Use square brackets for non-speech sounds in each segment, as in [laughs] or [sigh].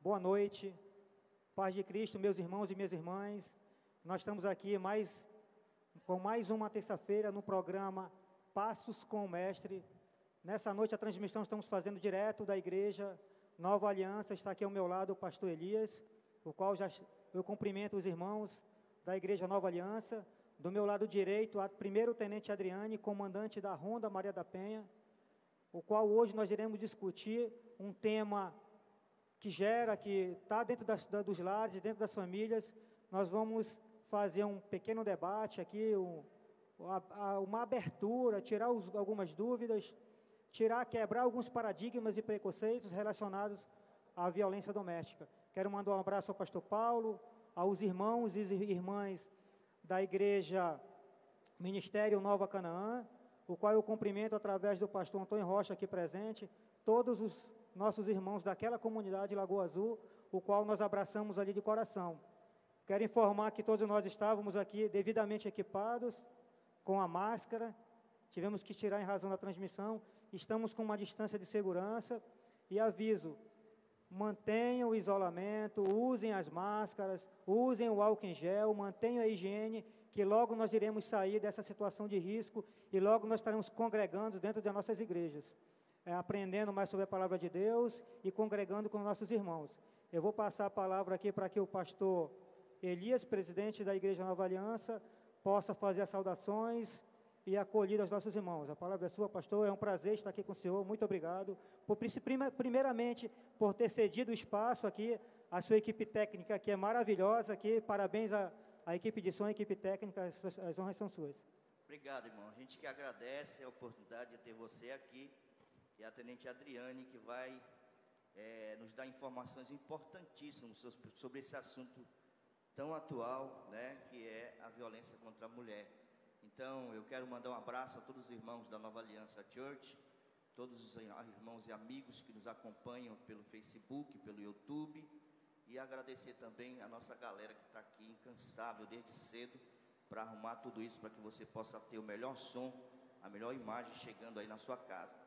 Boa noite, paz de Cristo, meus irmãos e minhas irmãs. Nós estamos aqui mais com mais uma terça-feira no programa Passos com o Mestre. Nessa noite a transmissão estamos fazendo direto da igreja Nova Aliança. Está aqui ao meu lado o pastor Elias, o qual já eu cumprimento os irmãos da igreja Nova Aliança. Do meu lado direito, a primeiro tenente Adriane, comandante da Ronda Maria da Penha, o qual hoje nós iremos discutir um tema que gera, que está dentro da, dos lares, dentro das famílias. Nós vamos fazer um pequeno debate aqui, um, uma abertura, tirar os, algumas dúvidas, tirar, quebrar alguns paradigmas e preconceitos relacionados à violência doméstica. Quero mandar um abraço ao pastor Paulo, aos irmãos e irmãs da igreja Ministério Nova Canaã, o qual eu cumprimento através do pastor Antônio Rocha aqui presente, todos os nossos irmãos daquela comunidade Lagoa Azul, o qual nós abraçamos ali de coração. Quero informar que todos nós estávamos aqui devidamente equipados, com a máscara, tivemos que tirar em razão da transmissão, estamos com uma distância de segurança e aviso, mantenham o isolamento, usem as máscaras, usem o álcool em gel, mantenham a higiene, que logo nós iremos sair dessa situação de risco e logo nós estaremos congregando dentro das nossas igrejas é, aprendendo mais sobre a palavra de Deus e congregando com nossos irmãos. Eu vou passar a palavra aqui para que o pastor Elias, presidente da Igreja Nova Aliança, possa fazer as saudações e acolher aos nossos irmãos. A palavra é sua, pastor. É um prazer estar aqui com o senhor. Muito obrigado. Por, primeiramente, por ter cedido o espaço aqui à sua equipe técnica, que é maravilhosa aqui. Parabéns à, à equipe de som, à equipe técnica. As, as honras são suas. Obrigado, irmão. A gente que agradece a oportunidade de ter você aqui e a Tenente Adriane, que vai é, nos dar informações importantíssimas sobre esse assunto tão atual, né, que é a violência contra a mulher. Então, eu quero mandar um abraço a todos os irmãos da Nova Aliança Church, todos os irmãos e amigos que nos acompanham pelo Facebook, pelo YouTube, e agradecer também a nossa galera que está aqui incansável desde cedo para arrumar tudo isso para que você possa ter o melhor som, a melhor imagem chegando aí na sua casa.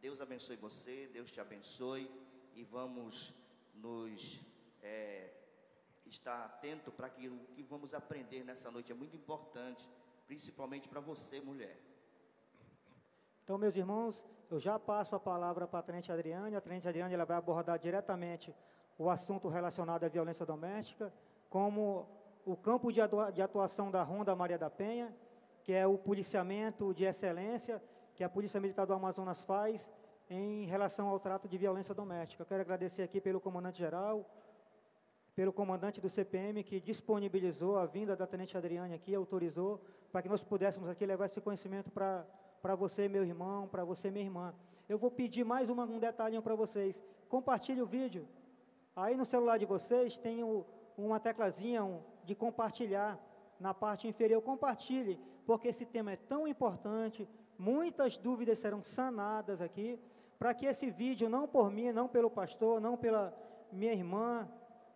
Deus abençoe você, Deus te abençoe e vamos nos é, estar atento para que o que vamos aprender nessa noite é muito importante, principalmente para você, mulher. Então, meus irmãos, eu já passo a palavra para a Tenente Adriane. A Tenente Adriane ela vai abordar diretamente o assunto relacionado à violência doméstica, como o campo de atuação da Ronda Maria da Penha, que é o policiamento de excelência que a Polícia Militar do Amazonas faz em relação ao trato de violência doméstica. Quero agradecer aqui pelo comandante-geral, pelo comandante do CPM, que disponibilizou a vinda da Tenente Adriane aqui, autorizou, para que nós pudéssemos aqui levar esse conhecimento para você, meu irmão, para você, minha irmã. Eu vou pedir mais uma, um detalhinho para vocês. Compartilhe o vídeo. Aí no celular de vocês tem o, uma teclazinha um, de compartilhar na parte inferior. Compartilhe, porque esse tema é tão importante, muitas dúvidas serão sanadas aqui, para que esse vídeo, não por mim, não pelo pastor, não pela minha irmã,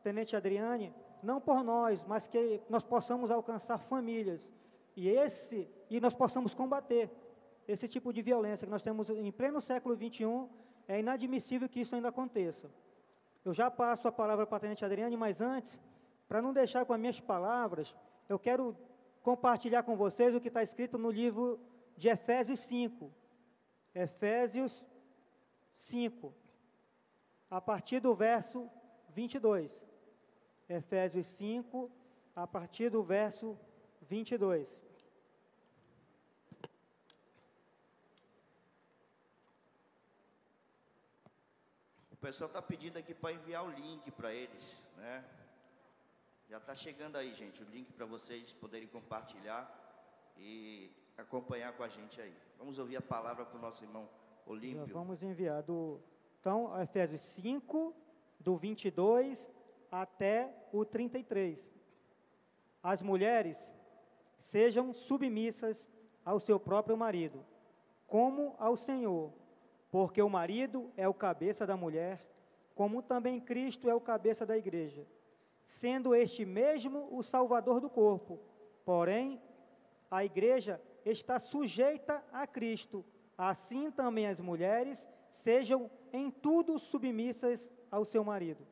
Tenente Adriane, não por nós, mas que nós possamos alcançar famílias e esse e nós possamos combater esse tipo de violência que nós temos em pleno século 21, é inadmissível que isso ainda aconteça. Eu já passo a palavra para a Tenente Adriane, mas antes, para não deixar com as minhas palavras, eu quero compartilhar com vocês o que está escrito no livro de Efésios 5. Efésios 5, a partir do verso 22. Efésios 5, a partir do verso 22. O pessoal está pedindo aqui para enviar o link para eles, né? Já está chegando aí, gente, o link para vocês poderem compartilhar e acompanhar com a gente aí. Vamos ouvir a palavra com o nosso irmão Olímpio. Vamos enviar do, então, Efésios 5, do 22 até o 33. As mulheres sejam submissas ao seu próprio marido, como ao Senhor, porque o marido é o cabeça da mulher, como também Cristo é o cabeça da igreja, sendo este mesmo o salvador do corpo. Porém, a igreja está sujeita a Cristo, assim também as mulheres sejam em tudo submissas ao seu marido.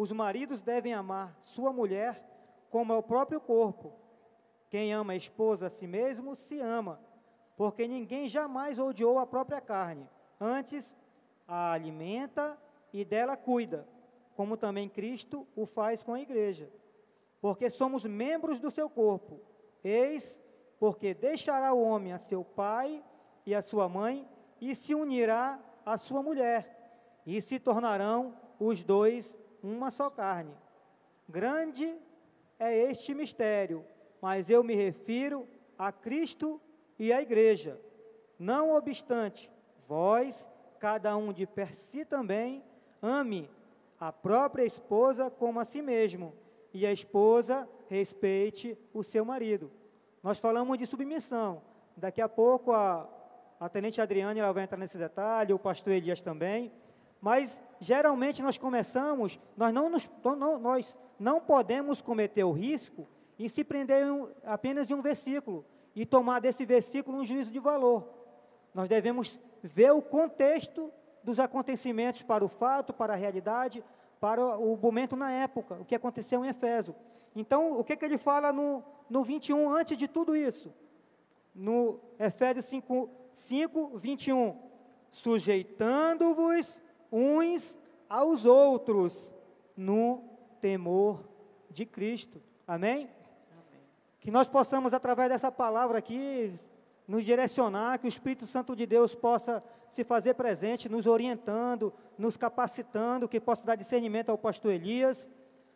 os maridos devem amar sua mulher como o próprio corpo. Quem ama a esposa a si mesmo, se ama, porque ninguém jamais odiou a própria carne, antes a alimenta e dela cuida, como também Cristo o faz com a igreja. Porque somos membros do seu corpo. Eis porque deixará o homem a seu pai e a sua mãe e se unirá à sua mulher, e se tornarão os dois uma só carne. Grande é este mistério, mas eu me refiro a Cristo e à igreja. Não obstante, vós, cada um de per si também, ame a própria esposa como a si mesmo, e a esposa respeite o seu marido. Nós falamos de submissão. Daqui a pouco a, a tenente Adriane ela vai entrar nesse detalhe, o pastor Elias também. Mas geralmente nós começamos, nós não, nos, não, nós não podemos cometer o risco em se prender em, apenas em um versículo e tomar desse versículo um juízo de valor. Nós devemos ver o contexto dos acontecimentos para o fato, para a realidade, para o momento na época, o que aconteceu em Efésio. Então, o que, que ele fala no, no 21 antes de tudo isso? No Efésios 5, 5 21. Sujeitando-vos uns aos outros no temor de Cristo. Amém? Amém? Que nós possamos, através dessa palavra aqui, nos direcionar, que o Espírito Santo de Deus possa se fazer presente, nos orientando, nos capacitando, que possa dar discernimento ao pastor Elias,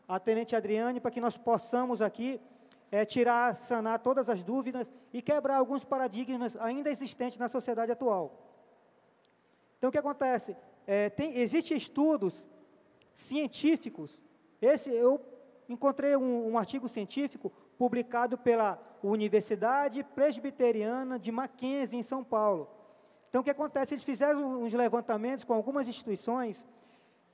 à tenente Adriane, para que nós possamos aqui é, tirar, sanar todas as dúvidas e quebrar alguns paradigmas ainda existentes na sociedade atual. Então, o que acontece? É, tem, Existem estudos científicos. Esse, eu encontrei um, um artigo científico publicado pela Universidade Presbiteriana de Mackenzie, em São Paulo. Então, o que acontece? Eles fizeram uns levantamentos com algumas instituições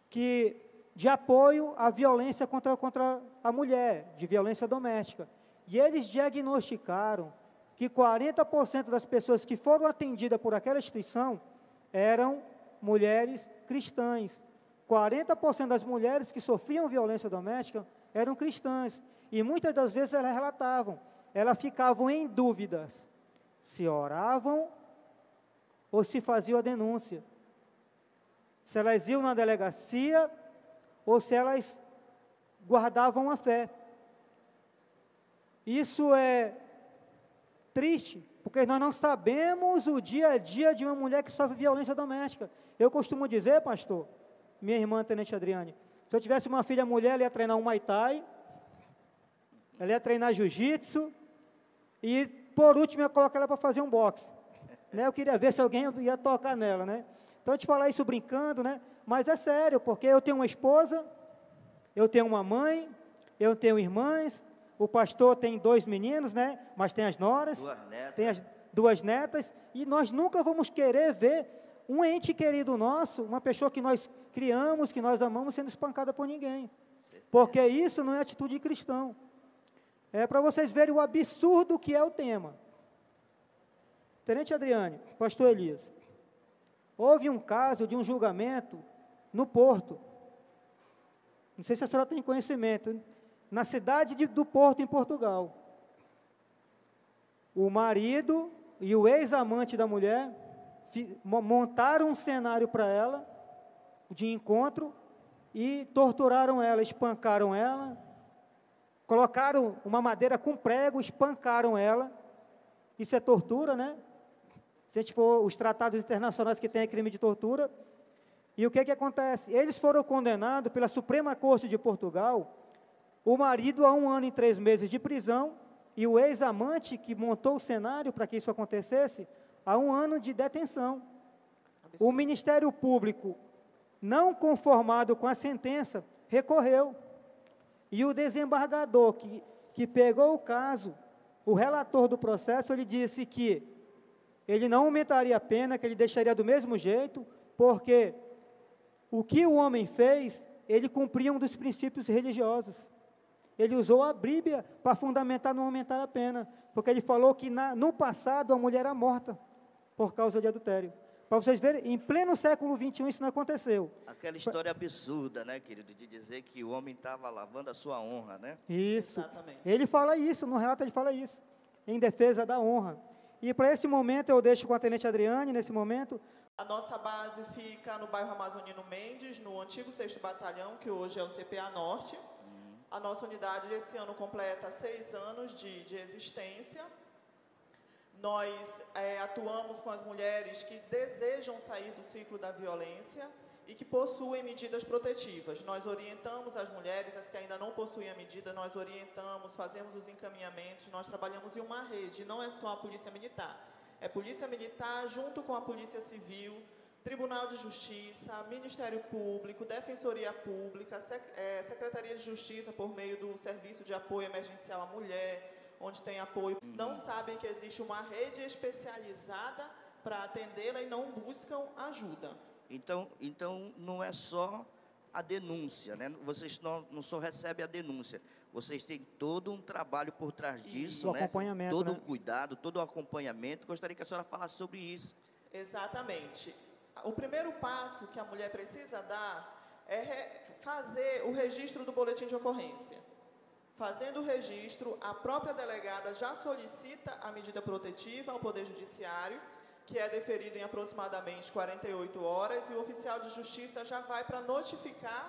que, de apoio à violência contra, contra a mulher, de violência doméstica. E eles diagnosticaram que 40% das pessoas que foram atendidas por aquela instituição eram mulheres cristãs. 40% das mulheres que sofriam violência doméstica eram cristãs. E muitas das vezes elas relatavam, elas ficavam em dúvidas se oravam ou se faziam a denúncia. Se elas iam na delegacia ou se elas guardavam a fé. Isso é triste, porque nós não sabemos o dia a dia de uma mulher que sofre violência doméstica. Eu costumo dizer, pastor, minha irmã Tenente Adriane, se eu tivesse uma filha mulher, ela ia treinar um Muay Thai, ela ia treinar Jiu-Jitsu, e por último ia colocar ela para fazer um boxe. Né? Eu queria ver se alguém ia tocar nela, né? Então eu te falar isso brincando, né? Mas é sério, porque eu tenho uma esposa, eu tenho uma mãe, eu tenho irmãs, o pastor tem dois meninos, né? Mas tem as noras, tem as duas netas, e nós nunca vamos querer ver um ente querido nosso, uma pessoa que nós criamos, que nós amamos, sendo espancada por ninguém. Porque isso não é atitude de cristão. É para vocês verem o absurdo que é o tema. Tenente Adriane, pastor Elias, houve um caso de um julgamento no Porto. Não sei se a senhora tem conhecimento na cidade de, do Porto, em Portugal. O marido e o ex-amante da mulher montaram um cenário para ela de encontro e torturaram ela, espancaram ela, colocaram uma madeira com prego, espancaram ela. Isso é tortura, né? Se a gente for os tratados internacionais que têm crime de tortura. E o que, que acontece? Eles foram condenados pela Suprema Corte de Portugal o marido a um ano e três meses de prisão e o ex-amante que montou o cenário para que isso acontecesse, a um ano de detenção. O Ministério Público, não conformado com a sentença, recorreu. E o desembargador que, que pegou o caso, o relator do processo, ele disse que ele não aumentaria a pena, que ele deixaria do mesmo jeito, porque o que o homem fez, ele cumpria um dos princípios religiosos. Ele usou a Bíblia para fundamentar não aumentar a pena, porque ele falou que na, no passado a mulher era morta por causa de adultério. Para vocês verem, em pleno século XXI isso não aconteceu. Aquela história absurda, né, querido, de dizer que o homem estava lavando a sua honra, né? Isso. Exatamente. Ele fala isso, no relato ele fala isso, em defesa da honra. E para esse momento eu deixo com a Tenente Adriane, nesse momento. A nossa base fica no bairro Amazonino Mendes, no antigo 6 Batalhão, que hoje é o CPA Norte. A nossa unidade esse ano completa seis anos de, de existência. Nós é, atuamos com as mulheres que desejam sair do ciclo da violência e que possuem medidas protetivas. Nós orientamos as mulheres, as que ainda não possuem a medida, nós orientamos, fazemos os encaminhamentos, nós trabalhamos em uma rede, não é só a Polícia Militar. É Polícia Militar junto com a Polícia Civil, Tribunal de Justiça, Ministério Público, Defensoria Pública, é, Secretaria de Justiça por meio do Serviço de Apoio Emergencial à Mulher, onde tem apoio, uhum. não sabem que existe uma rede especializada para atendê-la e não buscam ajuda. Então, então não é só a denúncia, né? Vocês não, não só recebem a denúncia, vocês têm todo um trabalho por trás disso, e né? Acompanhamento, todo né? um cuidado, todo um acompanhamento. Gostaria que a senhora falasse sobre isso. Exatamente o primeiro passo que a mulher precisa dar é fazer o registro do boletim de ocorrência. Fazendo o registro, a própria delegada já solicita a medida protetiva ao Poder Judiciário, que é deferido em aproximadamente 48 horas, e o oficial de justiça já vai para notificar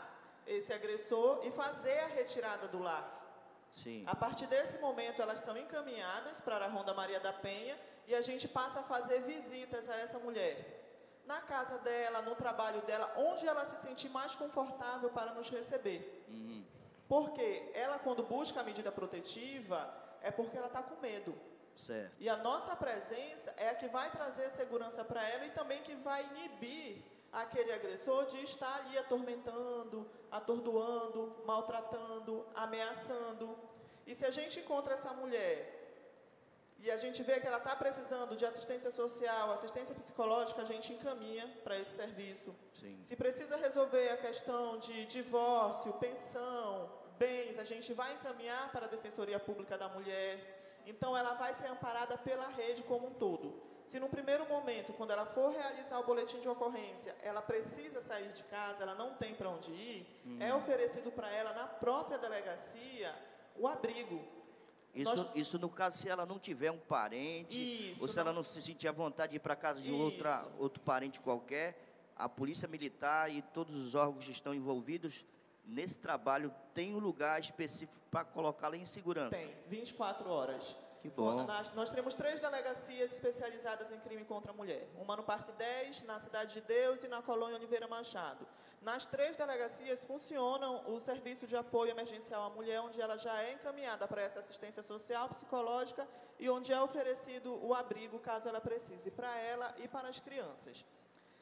esse agressor e fazer a retirada do lar. Sim. A partir desse momento, elas são encaminhadas para a Ronda Maria da Penha e a gente passa a fazer visitas a essa mulher na casa dela, no trabalho dela, onde ela se sentir mais confortável para nos receber. Uhum. Porque ela, quando busca a medida protetiva, é porque ela está com medo. Certo. E a nossa presença é a que vai trazer segurança para ela e também que vai inibir aquele agressor de estar ali atormentando, atordoando, maltratando, ameaçando. E se a gente encontra essa mulher e a gente vê que ela está precisando de assistência social, assistência psicológica, a gente encaminha para esse serviço. Sim. Se precisa resolver a questão de divórcio, pensão, bens, a gente vai encaminhar para a Defensoria Pública da Mulher. Então, ela vai ser amparada pela rede como um todo. Se no primeiro momento, quando ela for realizar o boletim de ocorrência, ela precisa sair de casa, ela não tem para onde ir, é oferecido para ela na própria delegacia o abrigo isso, Nós... isso no caso se ela não tiver um parente, isso, ou se não... ela não se sentir à vontade de ir para casa de outra, outro parente qualquer, a Polícia Militar e todos os órgãos que estão envolvidos nesse trabalho tem um lugar específico para colocá-la em segurança. Tem, 24 horas. Que bom. Nós, nós temos três delegacias especializadas em crime contra a mulher. Uma no Parque 10, na Cidade de Deus e na Colônia Oliveira Machado. Nas três delegacias funcionam o serviço de apoio emergencial à mulher, onde ela já é encaminhada para essa assistência social, psicológica e onde é oferecido o abrigo, caso ela precise, para ela e para as crianças.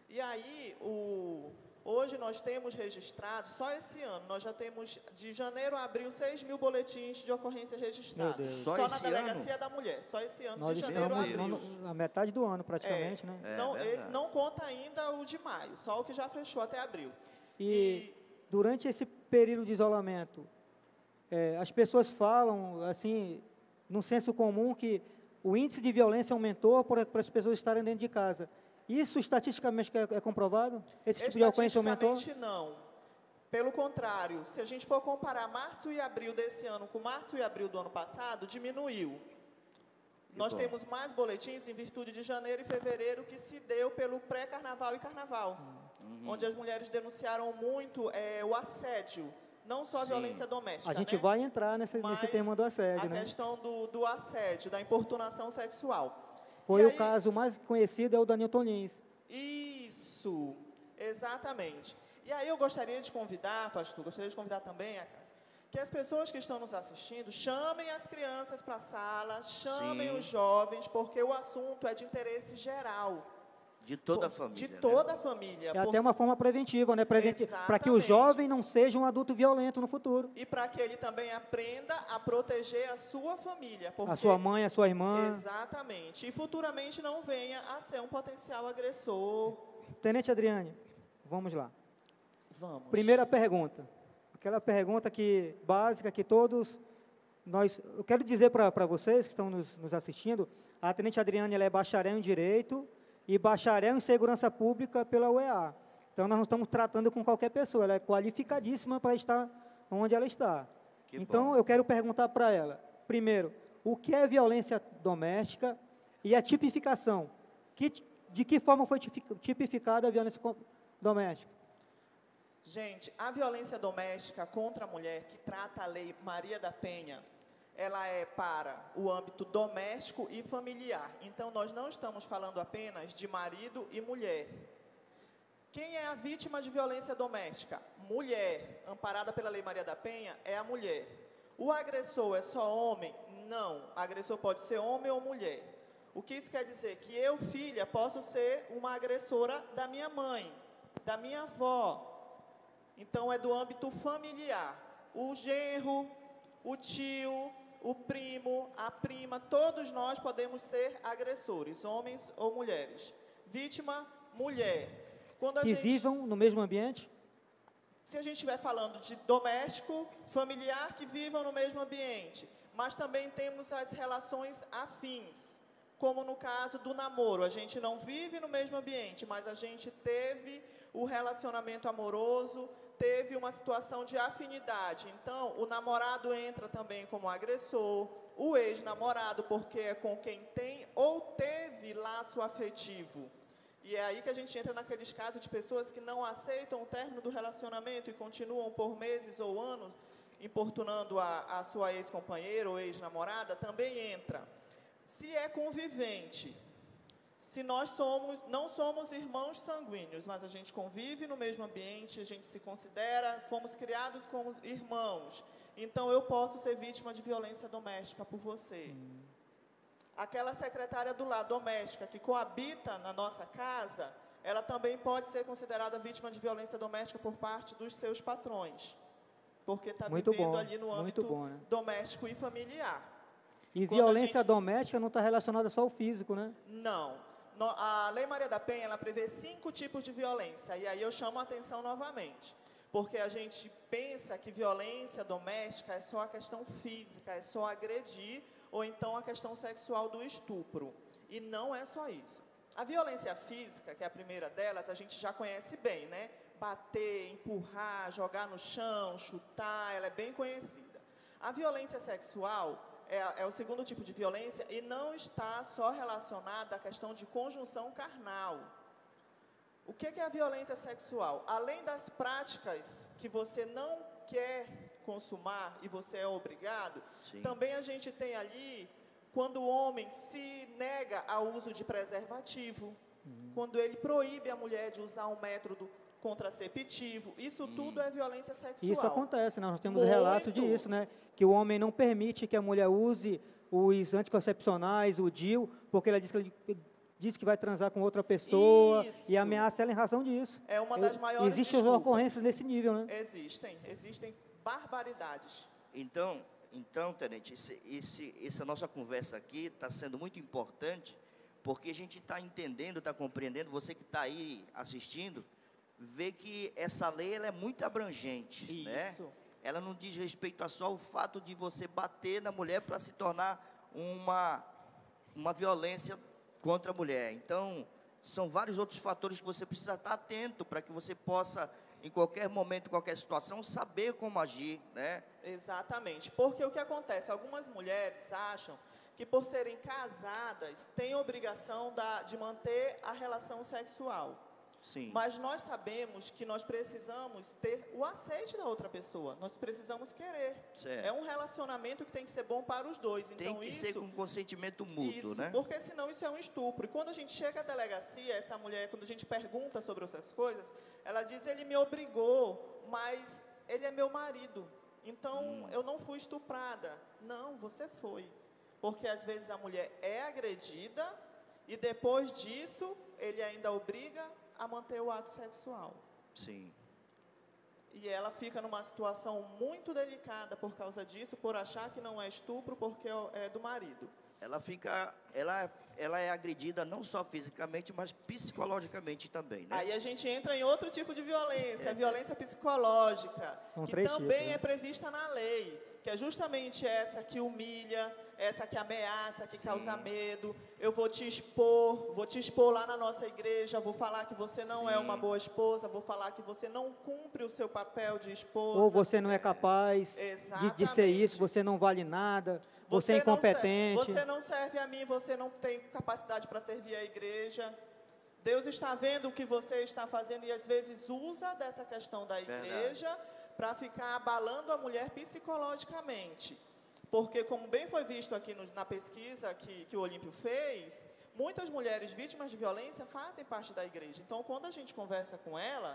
E aí, o, Hoje nós temos registrado, só esse ano, nós já temos de janeiro a abril 6 mil boletins de ocorrência registrados. Só, só na delegacia ano? da mulher, só esse ano, nós de janeiro a abril. Na metade do ano, praticamente, é, né? É, não, esse não conta ainda o de maio, só o que já fechou até abril. E, e durante esse período de isolamento, é, as pessoas falam, assim, num senso comum, que o índice de violência aumentou por, por as pessoas estarem dentro de casa. Isso estatisticamente é, é comprovado? Esse tipo de ocorrência aumentou? não. Pelo contrário, se a gente for comparar março e abril desse ano com março e abril do ano passado, diminuiu. Que Nós bom. temos mais boletins em virtude de janeiro e fevereiro que se deu pelo pré-carnaval e carnaval, uhum. onde as mulheres denunciaram muito é, o assédio, não só a Sim. violência doméstica. A gente né? vai entrar nesse, nesse tema do assédio, a né? A questão do, do assédio, da importunação sexual. Foi e o aí, caso mais conhecido, é o Danilton Lins. Isso, exatamente. E aí eu gostaria de convidar, pastor, gostaria de convidar também a casa, que as pessoas que estão nos assistindo chamem as crianças para a sala, chamem Sim. os jovens, porque o assunto é de interesse geral. De toda a família. De né? toda a família. É por- até uma forma preventiva, né? Preventi para que o jovem não seja um adulto violento no futuro. E para que ele também aprenda a proteger a sua família. Porque A sua mãe, a sua irmã. Exatamente. E futuramente não venha a ser um potencial agressor. Tenente Adriane, vamos lá. Vamos. Primeira pergunta. Aquela pergunta que básica que todos nós. Eu quero dizer para vocês que estão nos, nos assistindo, a Tenente Adriane ela é bacharel em Direito e bacharel em Segurança Pública pela UEA. Então nós não estamos tratando com qualquer pessoa, ela é qualificadíssima para estar onde ela está. Que então bom. eu quero perguntar para ela, primeiro, o que é violência doméstica e a tipificação? Que de que forma foi tipi- tipificada a violência doméstica? Gente, a violência doméstica contra a mulher, que trata a lei Maria da Penha, ela é para o âmbito doméstico e familiar. Então, nós não estamos falando apenas de marido e mulher. Quem é a vítima de violência doméstica? Mulher, amparada pela Lei Maria da Penha, é a mulher. O agressor é só homem? Não. Agressor pode ser homem ou mulher. O que isso quer dizer? Que eu, filha, posso ser uma agressora da minha mãe, da minha avó. Então é do âmbito familiar. O genro, o tio, o primo, a prima, todos nós podemos ser agressores, homens ou mulheres. Vítima, mulher. Quando a Que gente, vivam no mesmo ambiente? se a gente estiver falando de doméstico, familiar que vivam no mesmo ambiente, mas também temos as relações afins, como no caso do namoro, a gente não vive no mesmo ambiente, mas a gente teve o relacionamento amoroso, teve uma situação de afinidade. Então, o namorado entra também como agressor, o ex-namorado, porque é com quem tem ou teve laço afetivo. E é aí que a gente entra naqueles casos de pessoas que não aceitam o término do relacionamento e continuam por meses ou anos importunando a, a sua ex-companheira ou ex-namorada, também entra. Se é convivente, se nós somos, não somos irmãos sanguíneos, mas a gente convive no mesmo ambiente, a gente se considera, fomos criados como irmãos, então eu posso ser vítima de violência doméstica por você. Aquela secretária do lar doméstica que coabita na nossa casa, ela também pode ser considerada vítima de violência doméstica por parte dos seus patrões, porque está vivendo bom, ali no âmbito bom, né? doméstico e familiar. E Quando violência gente- doméstica não está relacionada só ao físico, né? Não. A Lei Maria da Penha, ela prevê cinco tipos de violência. E aí eu chamo a atenção novamente. Porque a gente pensa que violência doméstica é só a questão física, é só agredir, ou então a questão sexual do estupro. E não é só isso. A violência física, que é a primeira delas, a gente já conhece bem, né? Bater, empurrar, jogar no chão, chutar, ela é bem conhecida. A violência sexual é, é o segundo tipo de violência e não está só relacionada à questão de conjunção carnal. O que é a violência sexual? Além das práticas que você não quer consumar e você é obrigado, Sim. também a gente tem ali quando o homem se nega ao uso de preservativo, quando ele proíbe a mulher de usar um método contraceptivo. Isso tudo é violência sexual. Isso acontece, né? nós temos Muito. relatos disso, né? Que o homem não permite que a mulher use os anticoncepcionais, o DIL, porque ela diz que, ele, diz que vai transar com outra pessoa Isso. e ameaça ela em razão disso. É uma Eu- das maiores Existem desculpas. ocorrências nesse nível, né? Existem, existem barbaridades. Então, então, Tenente, esse, esse- essa nossa conversa aqui está sendo muito importante, porque a gente está entendendo, está compreendendo, você que está aí assistindo, vê que essa lei ela é muito abrangente, né? Isso. Ela não diz respeito a só o fato de você bater na mulher para se tornar uma, uma violência contra a mulher. Então, são vários outros fatores que você precisa estar atento para que você possa, em qualquer momento, em qualquer situação, saber como agir, né? Exatamente. Porque o que acontece? Algumas mulheres acham que por serem casadas têm obrigação da- de manter a relação sexual. Sim. Mas nós sabemos que nós precisamos ter o aceite da outra pessoa. Nós precisamos querer. Certo. É um relacionamento que tem que ser bom para os dois. Tem Então que isso ser com consentimento mútuo, Isso, né? porque senão isso é um estupro. E quando a gente chega à delegacia, essa mulher, quando a gente pergunta sobre essas coisas, ela diz: ele me obrigou, mas ele é meu marido. então Hum. eu não fui estuprada. Não, você foi. Porque às vezes a mulher é agredida e depois disso ele ainda obriga a manter o ato sexual. Sim. E ela fica numa situação muito delicada por causa disso, por achar que não é estupro porque é do marido. Ela fica, ela, ela é agredida não só fisicamente, mas psicologicamente também, né? Aí a gente entra em outro tipo de violência, a violência psicológica, São que também tipos, né? é prevista na lei, que é justamente essa que humilha, essa que ameaça, que Sim. causa medo. Eu vou te expor, vou te expor lá na nossa igreja, vou falar que você não é Sim. uma boa esposa, vou falar que você não cumpre o seu papel de esposa. Ou você não é capaz de, de ser isso, você não vale nada, você, é não serve- incompetente. você não serve a mim, você não tem capacidade para servir a igreja. Deus está vendo o que você está fazendo e às vezes usa dessa questão da igreja para ficar abalando a mulher psicologicamente. Porque, como bem foi visto aqui no- na pesquisa que, que o Olímpio fez, muitas mulheres vítimas de violência fazem parte da igreja. Então, quando a gente conversa com ela,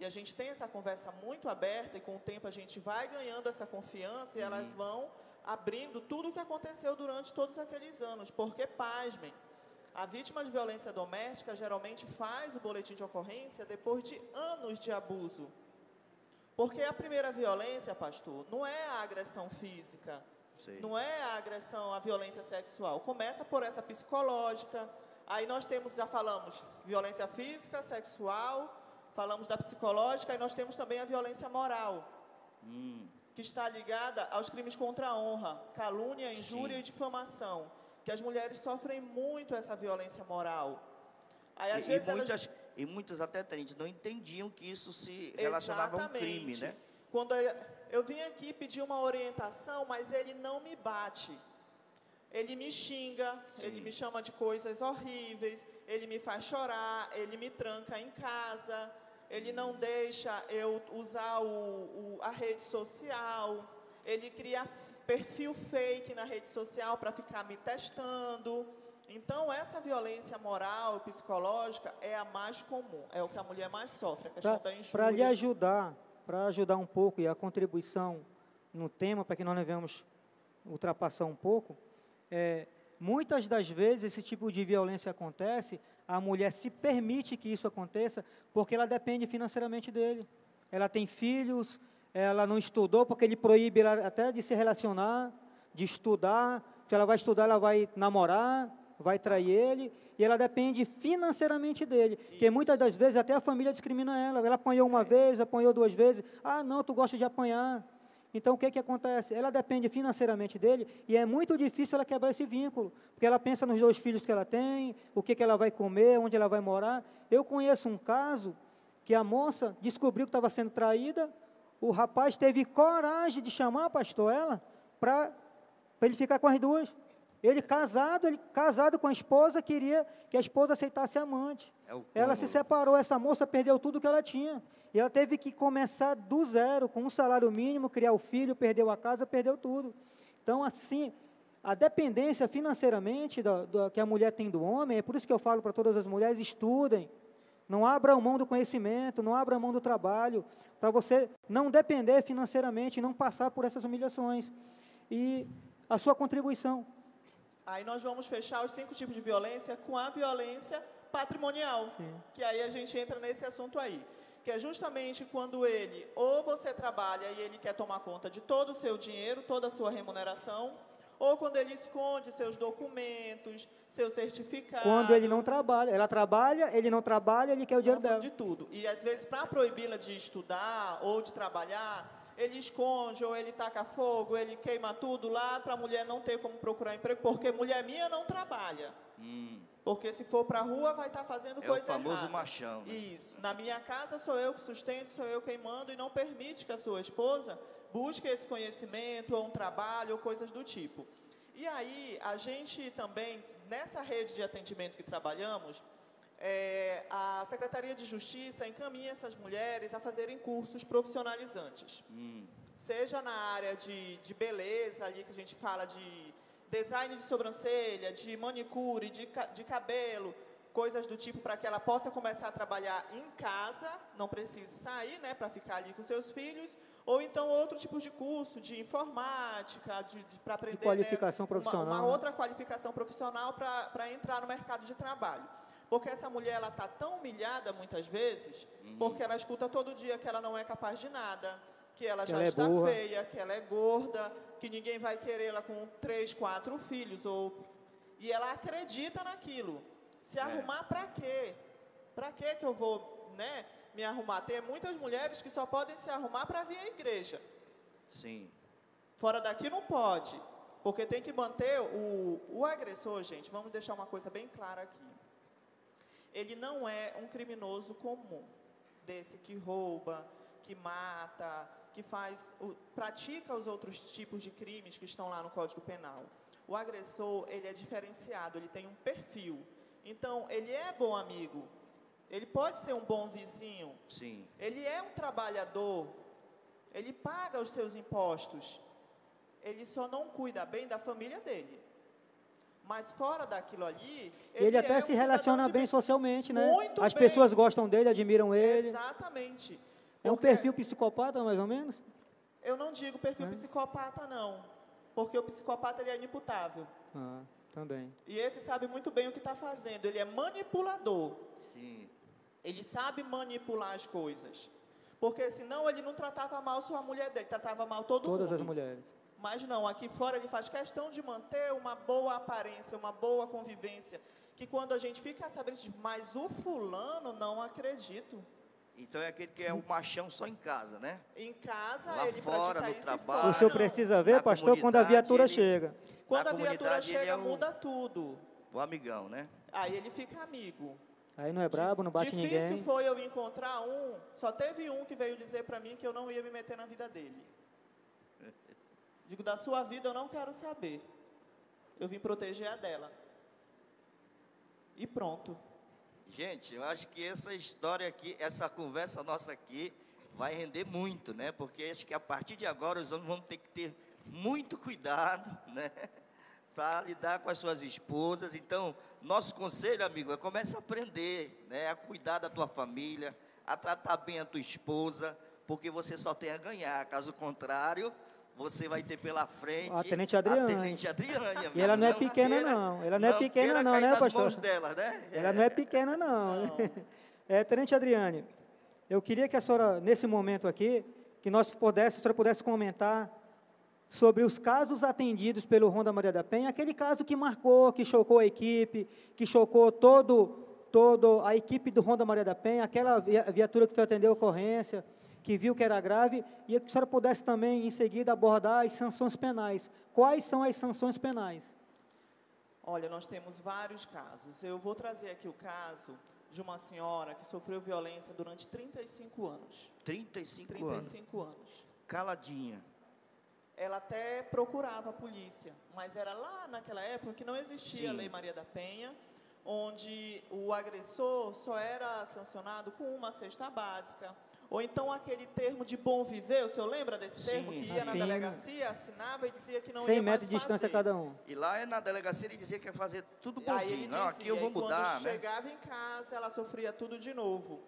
e a gente tem essa conversa muito aberta, e com o tempo a gente vai ganhando essa confiança, e elas vão abrindo tudo o que aconteceu durante todos aqueles anos. Porque, pasmem, a vítima de violência doméstica geralmente faz o boletim de ocorrência depois de anos de abuso. Porque a primeira violência, pastor, não é a agressão física, Sei. não é a agressão, a violência sexual. Começa por essa psicológica. Aí nós temos, já falamos, violência física, sexual, falamos da psicológica, e nós temos também a violência moral, Hum, que está ligada aos crimes contra a honra, calúnia, injúria Sim. e difamação. Que as mulheres sofrem muito essa violência moral. Aí, às e, vezes, e elas muitas, e muitas até Tenente, não entendiam que isso se relacionava a um crime, né? Quando eu, vim aqui pedir uma orientação, mas ele não me bate. Ele me xinga, Sim. ele me chama de coisas horríveis, ele me faz chorar, ele me tranca em casa, ele não deixa eu usar o, o- a rede social, ele cria perfil fake na rede social para ficar me testando. Então, essa violência moral e psicológica é a mais comum, é o que a mulher mais sofre, a questão da injúria. Para lhe ajudar, para ajudar um pouco e a contribuição no tema, para que nós não venhamos ultrapassar um pouco, é, muitas das vezes esse tipo de violência acontece, a mulher se permite que isso aconteça, porque ela depende financeiramente dele. Ela tem filhos, ela não estudou, porque ele proíbe ela até de se relacionar, de estudar, que ela vai estudar, ela vai namorar, vai trair ele, e ela depende financeiramente dele. Porque muitas das vezes até a família discrimina ela. Ela apanhou uma vez, apanhou duas vezes. Ah, não, tu gosta de apanhar. Então o que, que acontece? Ela depende financeiramente dele e é muito difícil ela quebrar esse vínculo, porque ela pensa nos dois filhos que ela tem, o que, que ela vai comer, onde ela vai morar. Eu conheço um caso que a moça descobriu que estava sendo traída, o rapaz teve coragem de chamar, pastor, ela, para ele ficar com as duas. Ele casado, ele casado com a esposa, queria que a esposa aceitasse a amante. É Ela se separou, essa moça perdeu tudo que ela tinha. E ela teve que começar do zero, com um salário mínimo, criar o filho, perdeu a casa, perdeu tudo. Então, assim, a dependência financeiramente da, da- que a mulher tem do homem, é por isso que eu falo para todas as mulheres, estudem. Não abram mão do conhecimento, não abram mão do trabalho, para você não depender financeiramente, não passar por essas humilhações. E a sua contribuição. Aí nós vamos fechar os cinco tipos de violência com a violência patrimonial, Sim. que aí a gente entra nesse assunto aí, que é justamente quando ele ou você trabalha e ele quer tomar conta de todo o seu dinheiro, toda a sua remuneração, ou quando ele esconde seus documentos, seu certificado. Quando ele não trabalha, ela trabalha, ele não trabalha, ele quer o dinheiro dela. de tudo. E às vezes, para proibi-la de estudar ou de trabalhar, ele esconde, ou ele taca fogo, ele queima tudo lá para a mulher não ter como procurar emprego, porque mulher minha não trabalha. Hum, Porque se for para a rua, vai estar fazendo é o coisa famoso errada. machão. né? Isso. Na minha casa sou eu que sustento, sou eu quem mando e não permite que a sua esposa busque esse conhecimento ou um trabalho ou coisas do tipo. E aí, a gente também, nessa rede de atendimento que trabalhamos, é, a Secretaria de Justiça encaminha essas mulheres a fazerem cursos profissionalizantes Hum, seja na área de, de beleza, ali que a gente fala de design de sobrancelha, de manicure, de, de cabelo, coisas do tipo para que ela possa começar a trabalhar em casa, não precise sair, né, para ficar ali com seus filhos, ou então outro tipo de curso de informática, de, de para aprender de qualificação né, profissional, uma, uma né? outra qualificação profissional para entrar no mercado de trabalho. Porque essa mulher ela está tão humilhada muitas vezes, Uhum. porque ela escuta todo dia que ela não é capaz de nada, que ela Que já ela é está burra. feia, que ela é gorda, que ninguém vai querê-la com três, quatro filhos ou e ela acredita naquilo. Se arrumar para quê? Para quê que eu vou, né, me arrumar? Tem muitas mulheres que só podem se arrumar para vir à igreja. Sim. Fora daqui não pode, porque tem que manter o, o agressor, gente. Vamos deixar uma coisa bem clara aqui. Ele não é um criminoso comum, desse que rouba, que mata, que faz, pratica os outros tipos de crimes que estão lá no Código Penal. O agressor, ele é diferenciado, ele tem um perfil. Então, ele é bom amigo, ele pode ser um bom vizinho, Sim. ele é um trabalhador, ele paga os seus impostos, ele só não cuida bem da família dele. Mas fora daquilo ali, Ele, é até um se cidadão relaciona bem socialmente, né? Muito As bem. pessoas gostam dele, admiram ele. Exatamente. É um perfil psicopata, mais ou menos? Eu não digo perfil É? psicopata, não. Porque o psicopata ele é inimputável. Ah, também. E esse sabe muito bem o que está fazendo. Ele é manipulador. Sim. Ele sabe manipular as coisas. Porque senão ele não tratava mal só a mulher dele, tratava mal todo Todas mundo. as mulheres. Mas não, aqui fora ele faz questão de manter uma boa aparência, uma boa convivência. Que quando a gente fica sabendo, diz, mas o fulano não acredito. Então é aquele que é o machão só em casa, né? Em casa Lá ele fora, no isso trabalho. fora O senhor precisa ver, Na pastor, quando a viatura ele- chega. Quando a viatura chega, é um- muda tudo. O amigão, né? Aí ele fica amigo. Aí não é brabo, não bate Difícil ninguém. foi eu encontrar um, só teve um que veio dizer para mim que eu não ia me meter na vida dele. Digo, da sua vida eu não quero saber. Eu vim proteger a dela. E pronto. Gente, eu acho que essa história aqui, essa conversa nossa aqui, vai render muito, né? Porque acho que a partir de agora os homens vão ter que ter muito cuidado, [laughs] né? Para lidar com as suas esposas. Então, nosso conselho, amigo, é comece a aprender, né? A cuidar da tua família, a tratar bem a tua esposa, porque você só tem a ganhar. Caso contrário, você vai ter pela frente A Tenente Adriane. A Tenente Adriane. E ela não é pequena, queira- não. Ela não é pequena, não, né, pastor? dela, né? Ela não é pequena, não. É, Tenente Adriane, eu queria que a senhora, nesse momento aqui, que nós pudesse, a senhora pudesse comentar sobre os casos atendidos pelo Ronda Maria da Penha, aquele caso que marcou, que chocou a equipe, que chocou todo, todo a equipe do Ronda Maria da Penha, aquela via- viatura que foi atender a ocorrência, que viu que era grave, e que a senhora pudesse também, em seguida, abordar as sanções penais. Quais são as sanções penais? Olha, nós temos vários casos. Eu vou trazer aqui o caso de uma senhora que sofreu violência durante 35 anos. 35 anos. 35 anos. Caladinha. Ela até procurava a polícia, mas era lá naquela época que não existia a Sim. Lei Maria da Penha, onde o agressor só era sancionado com uma cesta básica. Ou então aquele termo de bom viver, o senhor lembra desse Sim, termo? Que ia na sim. delegacia, assinava e dizia que não 100 ia mais metros de distância fazer. cada um. E lá é na delegacia ele dizia que ia fazer tudo bonzinho. Não, aqui eu vou e quando mudar, né? chegava em casa, ela sofria tudo de novo.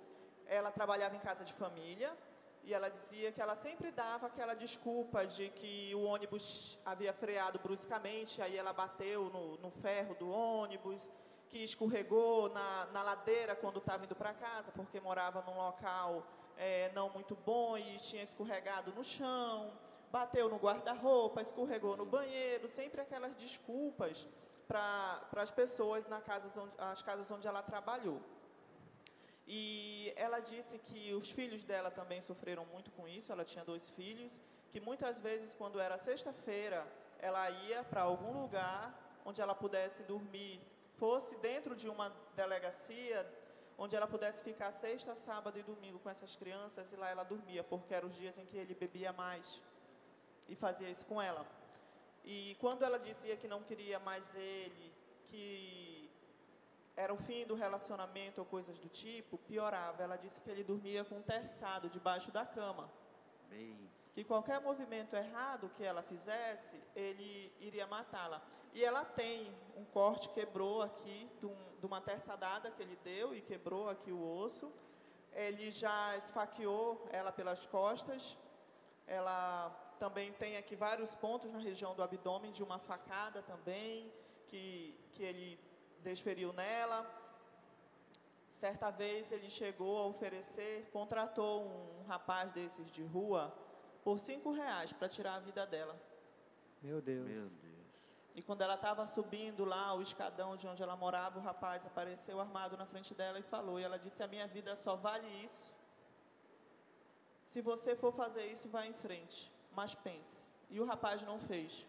Ela trabalhava em casa de família e ela dizia que ela sempre dava aquela desculpa de que o ônibus havia freado bruscamente, aí ela bateu no, no ferro do ônibus, que escorregou na, na ladeira quando estava indo para casa, porque morava num local eh, não muito bom e tinha escorregado no chão, bateu no guarda-roupa, escorregou no banheiro, sempre aquelas desculpas para as pessoas na casas onde, as casas onde ela trabalhou. E ela disse que os filhos dela também sofreram muito com isso, ela tinha dois filhos, que muitas vezes, quando era sexta-feira, ela ia para algum lugar onde ela pudesse dormir, fosse dentro de uma delegacia, onde ela pudesse ficar sexta, sábado e domingo com essas crianças, e lá ela dormia, porque eram os dias em que ele bebia mais, e fazia isso com ela. E quando ela dizia que não queria mais ele, que era o fim do relacionamento ou coisas do tipo, piorava. Ela disse que ele dormia com um terçado debaixo da cama. Ei, Que qualquer movimento errado que ela fizesse, ele iria matá-la. E ela tem um corte, quebrou aqui, de, um, de uma terçadada que ele deu e quebrou aqui o osso. Ele já esfaqueou ela pelas costas. Ela também tem aqui vários pontos na região do abdômen de uma facada também, que, que ele desferiu nela. Certa vez ele chegou a oferecer, contratou um rapaz desses de rua por cinco reais para tirar a vida dela. Meu Deus. Meu Deus. E quando ela estava subindo lá o escadão de onde ela morava, o rapaz apareceu armado na frente dela e falou. E ela disse: A minha vida só vale isso. Se você for fazer isso, vá em frente. Mas pense. E o rapaz não fez.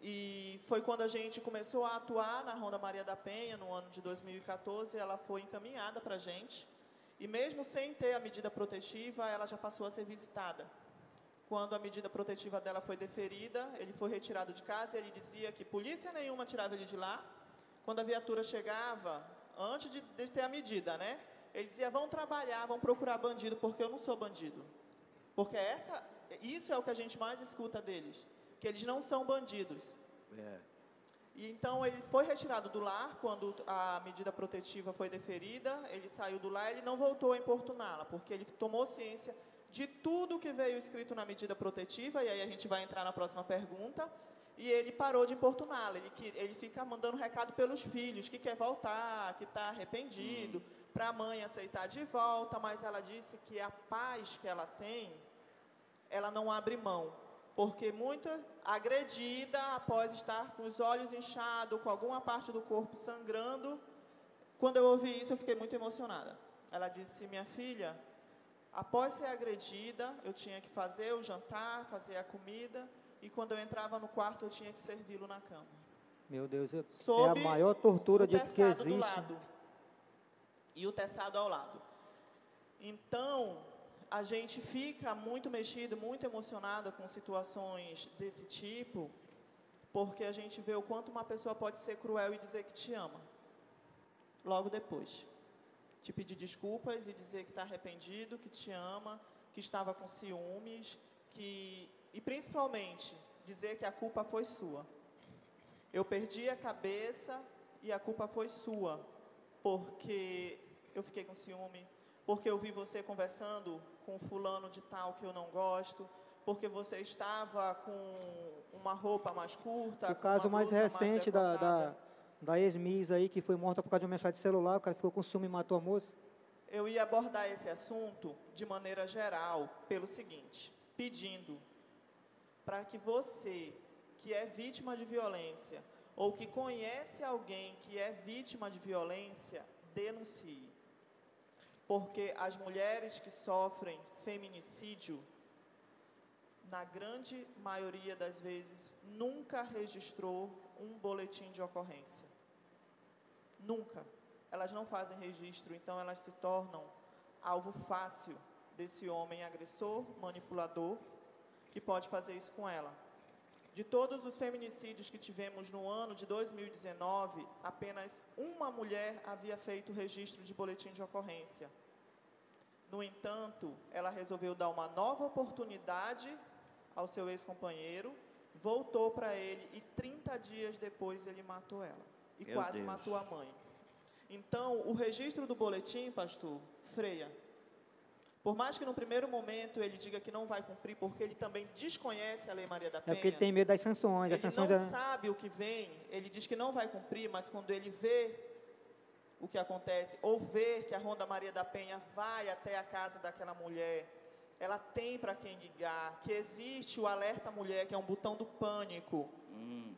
E foi quando a gente começou a atuar na Ronda Maria da Penha, no ano de 2014, ela foi encaminhada para a gente. E mesmo sem ter a medida protetiva, ela já passou a ser visitada. Quando a medida protetiva dela foi deferida, ele foi retirado de casa e ele dizia que polícia nenhuma tirava ele de lá. Quando a viatura chegava, antes de, de ter a medida, né? Ele dizia: vão trabalhar, vão procurar bandido, porque eu não sou bandido. Porque essa, isso é o que a gente mais escuta deles, que eles não são bandidos. É. E então ele foi retirado do lar quando a medida protetiva foi deferida, ele saiu do lar, ele não voltou a importuná-la, porque ele tomou ciência de tudo que veio escrito na medida protetiva, e aí a gente vai entrar na próxima pergunta, e ele parou de importuná-la. Ele, ele fica mandando recado pelos filhos, que quer voltar, que está arrependido, hum. para a mãe aceitar de volta, mas ela disse que a paz que ela tem, ela não abre mão. Porque muito agredida, após estar com os olhos inchados, com alguma parte do corpo sangrando, quando eu ouvi isso, eu fiquei muito emocionada. Ela disse: Minha filha, Após ser agredida, eu tinha que fazer o jantar, fazer a comida, e quando eu entrava no quarto, eu tinha que servi-lo na cama. Meu Deus, é a maior tortura de que existe. Do lado, e o teçado ao lado. Então, a gente fica muito mexido, muito emocionada com situações desse tipo, porque a gente vê o quanto uma pessoa pode ser cruel e dizer que te ama. Logo depois te pedir desculpas e dizer que está arrependido, que te ama, que estava com ciúmes, que e principalmente dizer que a culpa foi sua. Eu perdi a cabeça e a culpa foi sua, porque eu fiquei com ciúme, porque eu vi você conversando com fulano de tal que eu não gosto, porque você estava com uma roupa mais curta. O caso mais recente mais da, da da ex-Miss aí, que foi morta por causa de uma mensagem de celular, o cara ficou com ciúme e matou a moça? Eu ia abordar esse assunto de maneira geral, pelo seguinte, pedindo para que você, que é vítima de violência, ou que conhece alguém que é vítima de violência, denuncie. Porque as mulheres que sofrem feminicídio, na grande maioria das vezes, nunca registrou um boletim de ocorrência. Nunca. Elas não fazem registro, então elas se tornam alvo fácil desse homem agressor, manipulador, que pode fazer isso com ela. De todos os feminicídios que tivemos no ano de 2019, apenas uma mulher havia feito registro de boletim de ocorrência. No entanto, ela resolveu dar uma nova oportunidade ao seu ex-companheiro, voltou para ele e 30 dias depois ele matou ela e Meu quase Deus. matou a mãe. Então, o registro do boletim, pastor, freia. Por mais que no primeiro momento ele diga que não vai cumprir, porque ele também desconhece a Lei Maria da Penha. É porque ele tem medo das sanções. Ele sanções não é... sabe o que vem, ele diz que não vai cumprir, mas quando ele vê o que acontece, ou vê que a Ronda Maria da Penha vai até a casa daquela mulher, ela tem para quem ligar, que existe o Alerta Mulher, que é um botão do pânico. Hum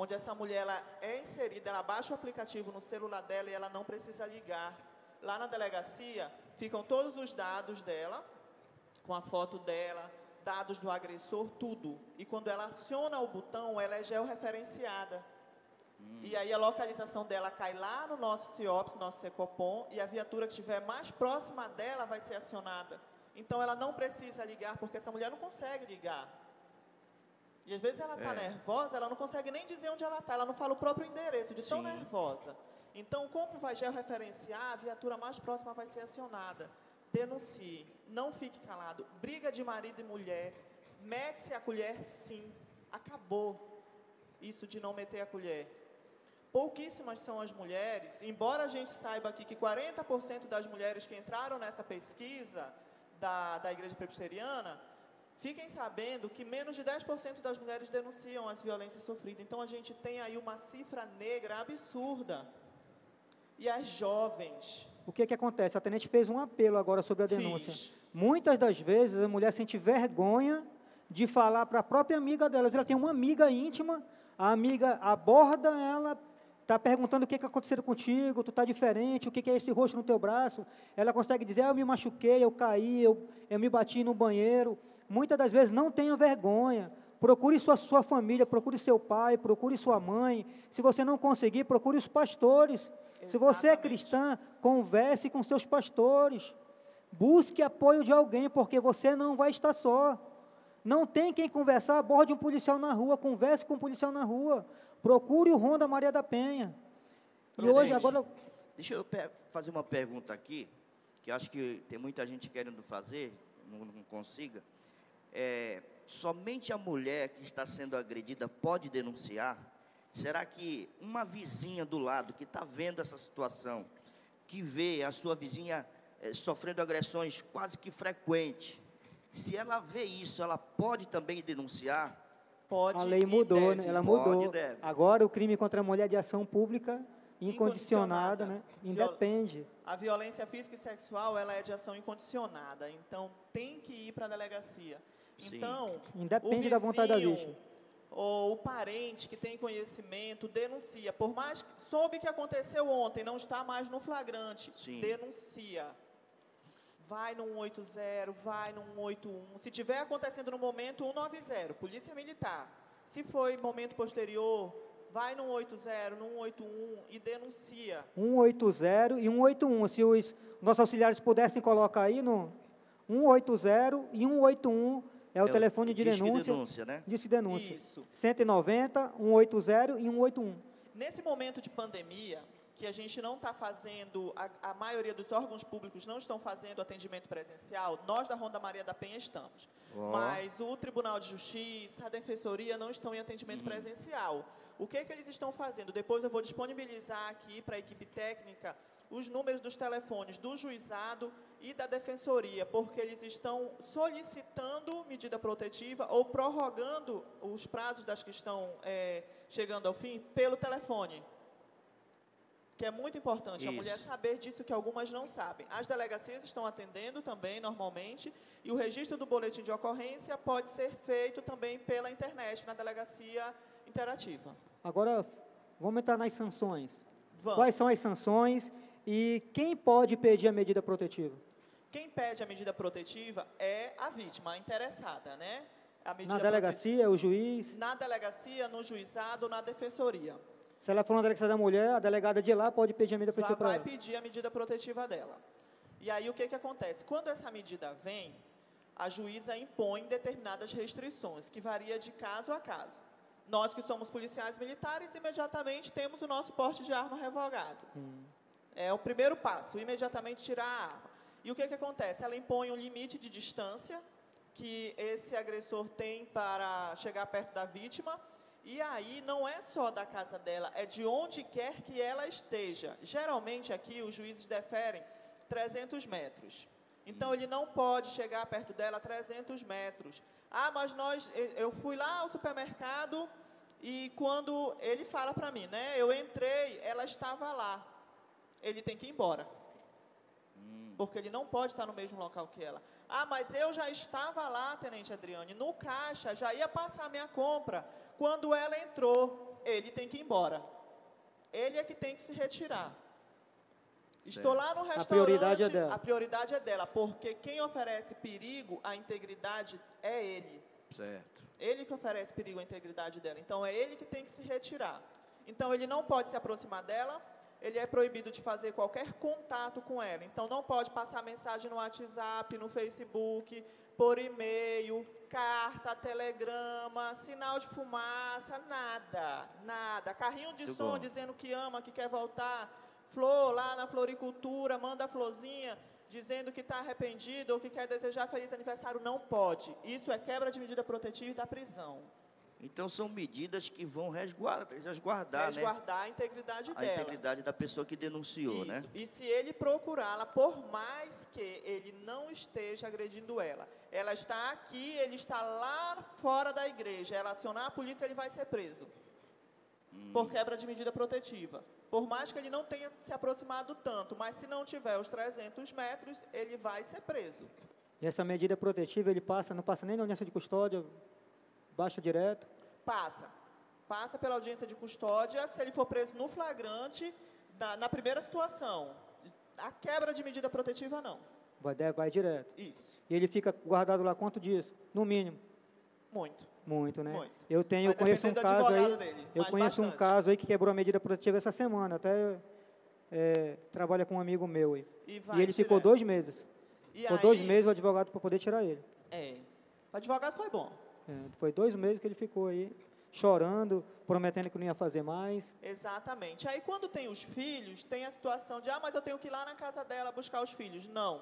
onde essa mulher ela é inserida, ela baixa o aplicativo no celular dela e ela não precisa ligar. Lá na delegacia ficam todos os dados dela, com a foto dela, dados do agressor, tudo. E quando ela aciona o botão, ela é georreferenciada. Hum. E aí a localização dela cai lá no nosso CIOPS, nosso Secopom, e a viatura que estiver mais próxima dela vai ser acionada. Então ela não precisa ligar, porque essa mulher não consegue ligar. E às vezes ela está é. nervosa, ela não consegue nem dizer onde ela está, ela não fala o próprio endereço, de Sim. tão nervosa. Então, como vai georreferenciar, a viatura mais próxima vai ser acionada. Denuncie, não fique calado. Briga de marido e mulher, mete-se a colher, sim. Acabou isso de não meter a colher. Pouquíssimas são as mulheres, embora a gente saiba aqui que 40% das mulheres que entraram nessa pesquisa da, da Igreja Presbiteriana Fiquem sabendo que menos de 10% das mulheres denunciam as violências sofridas. Então a gente tem aí uma cifra negra absurda. E as jovens. O que, que acontece? A tenente fez um apelo agora sobre a denúncia. Fiz. Muitas das vezes a mulher sente vergonha de falar para a própria amiga dela. Ela tem uma amiga íntima, a amiga aborda ela, está perguntando o que, que aconteceu contigo, tu está diferente, o que, que é esse rosto no teu braço. Ela consegue dizer, ah, eu me machuquei, eu caí, eu, eu me bati no banheiro. Muitas das vezes não tenha vergonha. Procure sua, sua família, procure seu pai, procure sua mãe. Se você não conseguir, procure os pastores. Se você é Exatamente. cristã, converse com seus pastores. Busque apoio de alguém, porque você não vai estar só. Não tem quem conversar, aborde um policial na rua, converse com um policial na rua. Procure o Ronda Maria da Penha. E hoje, agora, Deixa eu fazer uma pergunta aqui, que acho que tem muita gente querendo fazer, não, não consiga. É, somente a mulher que está sendo agredida pode denunciar? Será que uma vizinha do lado que está vendo essa situação, que vê a sua vizinha eh, sofrendo agressões quase que frequentes, se ela vê isso, ela pode também denunciar? Pode a lei mudou, deve. né? Ela Pode mudou. deve. Agora o crime contra a mulher é de ação pública incondicionada, Incondicionada. né? Independe. A violência física e sexual, ela é de ação incondicionada, então tem que ir para a delegacia. Sim. Então, Independe o da vontade da vizinho vítima. Ou o parente que tem conhecimento denuncia. Por mais que soube que aconteceu ontem, não está mais no flagrante, Sim. denuncia. Vai no 180, vai no 181. Se tiver acontecendo no momento, 190, Polícia Militar. Se foi momento posterior, vai no 180, no 181 e denuncia. 180 e 181. Se os nossos auxiliares pudessem colocar aí no 180 e 181 é o É o telefone de disque de denúncia. denúncia, né? Disque de denúncia. Isso. 190, 180 e 181. Nesse momento de pandemia, que a gente não está fazendo, a, a maioria dos órgãos públicos não estão fazendo atendimento presencial, nós da Ronda Maria da Penha estamos. Ó. Mas o Tribunal de Justiça, a Defensoria não estão em atendimento presencial. O que, que eles estão fazendo? Depois eu vou disponibilizar aqui para a equipe técnica os números dos telefones do juizado e da defensoria, porque eles estão solicitando medida protetiva ou prorrogando os prazos das que estão eh, chegando ao fim pelo telefone. Que é muito importante a mulher Isso. saber disso que algumas não sabem. As delegacias estão atendendo também normalmente e o registro do boletim de ocorrência pode ser feito também pela internet na delegacia interativa. Agora, vamos entrar nas sanções. Vamos. Quais são as sanções e quem pode pedir a medida protetiva? Quem pede a medida protetiva é a vítima, a interessada, né? A Na delegacia, o juiz. na delegacia, no juizado, na defensoria. Se ela for na delegacia da mulher, a delegada de lá pode pedir a medida protetiva para vai ela. pedir a medida protetiva dela. E aí o que, que acontece? Quando essa medida vem, a juíza impõe determinadas restrições, que varia de caso a caso. Nós que somos policiais militares, imediatamente temos o nosso porte de arma revogado. É o primeiro passo, imediatamente tirar a arma. E o que, que acontece? Ela impõe um limite de distância que esse agressor tem para chegar perto da vítima. E aí não é só da casa dela, é de onde quer que ela esteja. Geralmente aqui os juízes deferem 300 metros. Então ele não pode chegar perto dela a 300 metros. Ah, mas nós, eu- fui lá ao supermercado e quando ele fala para mim, né? Eu entrei, ela estava lá. Ele tem que ir embora. Porque ele não pode estar no mesmo local que ela. Ah, mas eu já estava lá, Tenente Adriane, no caixa, já ia passar a minha compra. Quando ela entrou, ele tem que ir embora. Ele é que tem que se retirar. Estou lá no restaurante. prioridade é dela. A prioridade é dela, porque quem oferece perigo à integridade é ele. Certo. Ele que oferece perigo à integridade dela. Então é ele que tem que se retirar. Então ele não pode se aproximar dela, ele é proibido de fazer qualquer contato com ela. Então não pode passar mensagem no WhatsApp, no Facebook, por e-mail, carta, telegrama, sinal de fumaça, nada, nada. Carrinho de Muito som bom. dizendo que ama, que quer voltar. Flor lá na floricultura, manda a florzinha dizendo que está arrependido ou que quer desejar feliz aniversário, não pode. Isso é quebra de medida protetiva e da prisão. Então são medidas que vão resguardar, resguardar, né? resguardar a integridade a dela. integridade da pessoa que denunciou, né? Isso. E se ele procurá-la, por mais que ele não esteja agredindo ela, ela está aqui, ele está lá fora da igreja, ela acionar a polícia, ele vai ser preso. Hum. Por quebra de medida protetiva. Por mais que ele não tenha se aproximado tanto, mas se não tiver os 300 metros, ele vai ser preso. E essa medida protetiva, ele passa, não passa nem na audiência de custódia, baixa direto. Passa. Passa pela audiência de custódia, se ele for preso no flagrante, na, na primeira situação. A quebra de medida protetiva, não. Vai, vai direto. Isso. E ele fica guardado lá quanto dias? No mínimo. Muito. Muito, né? Muito. Eu tenho, eu conheço um caso aí. dele, eu conheço um caso aí que quebrou a medida protetiva essa semana. Até é, trabalha com um amigo meu aí. E, E ele ficou direto. dois meses. E Ficou aí, dois meses o advogado para poder tirar ele. É. O advogado foi bom. É, foi dois meses que ele ficou aí, chorando, prometendo que não ia fazer mais. Exatamente. Aí quando tem os filhos, tem a situação de, ah, mas eu tenho que ir lá na casa dela buscar os filhos. Não.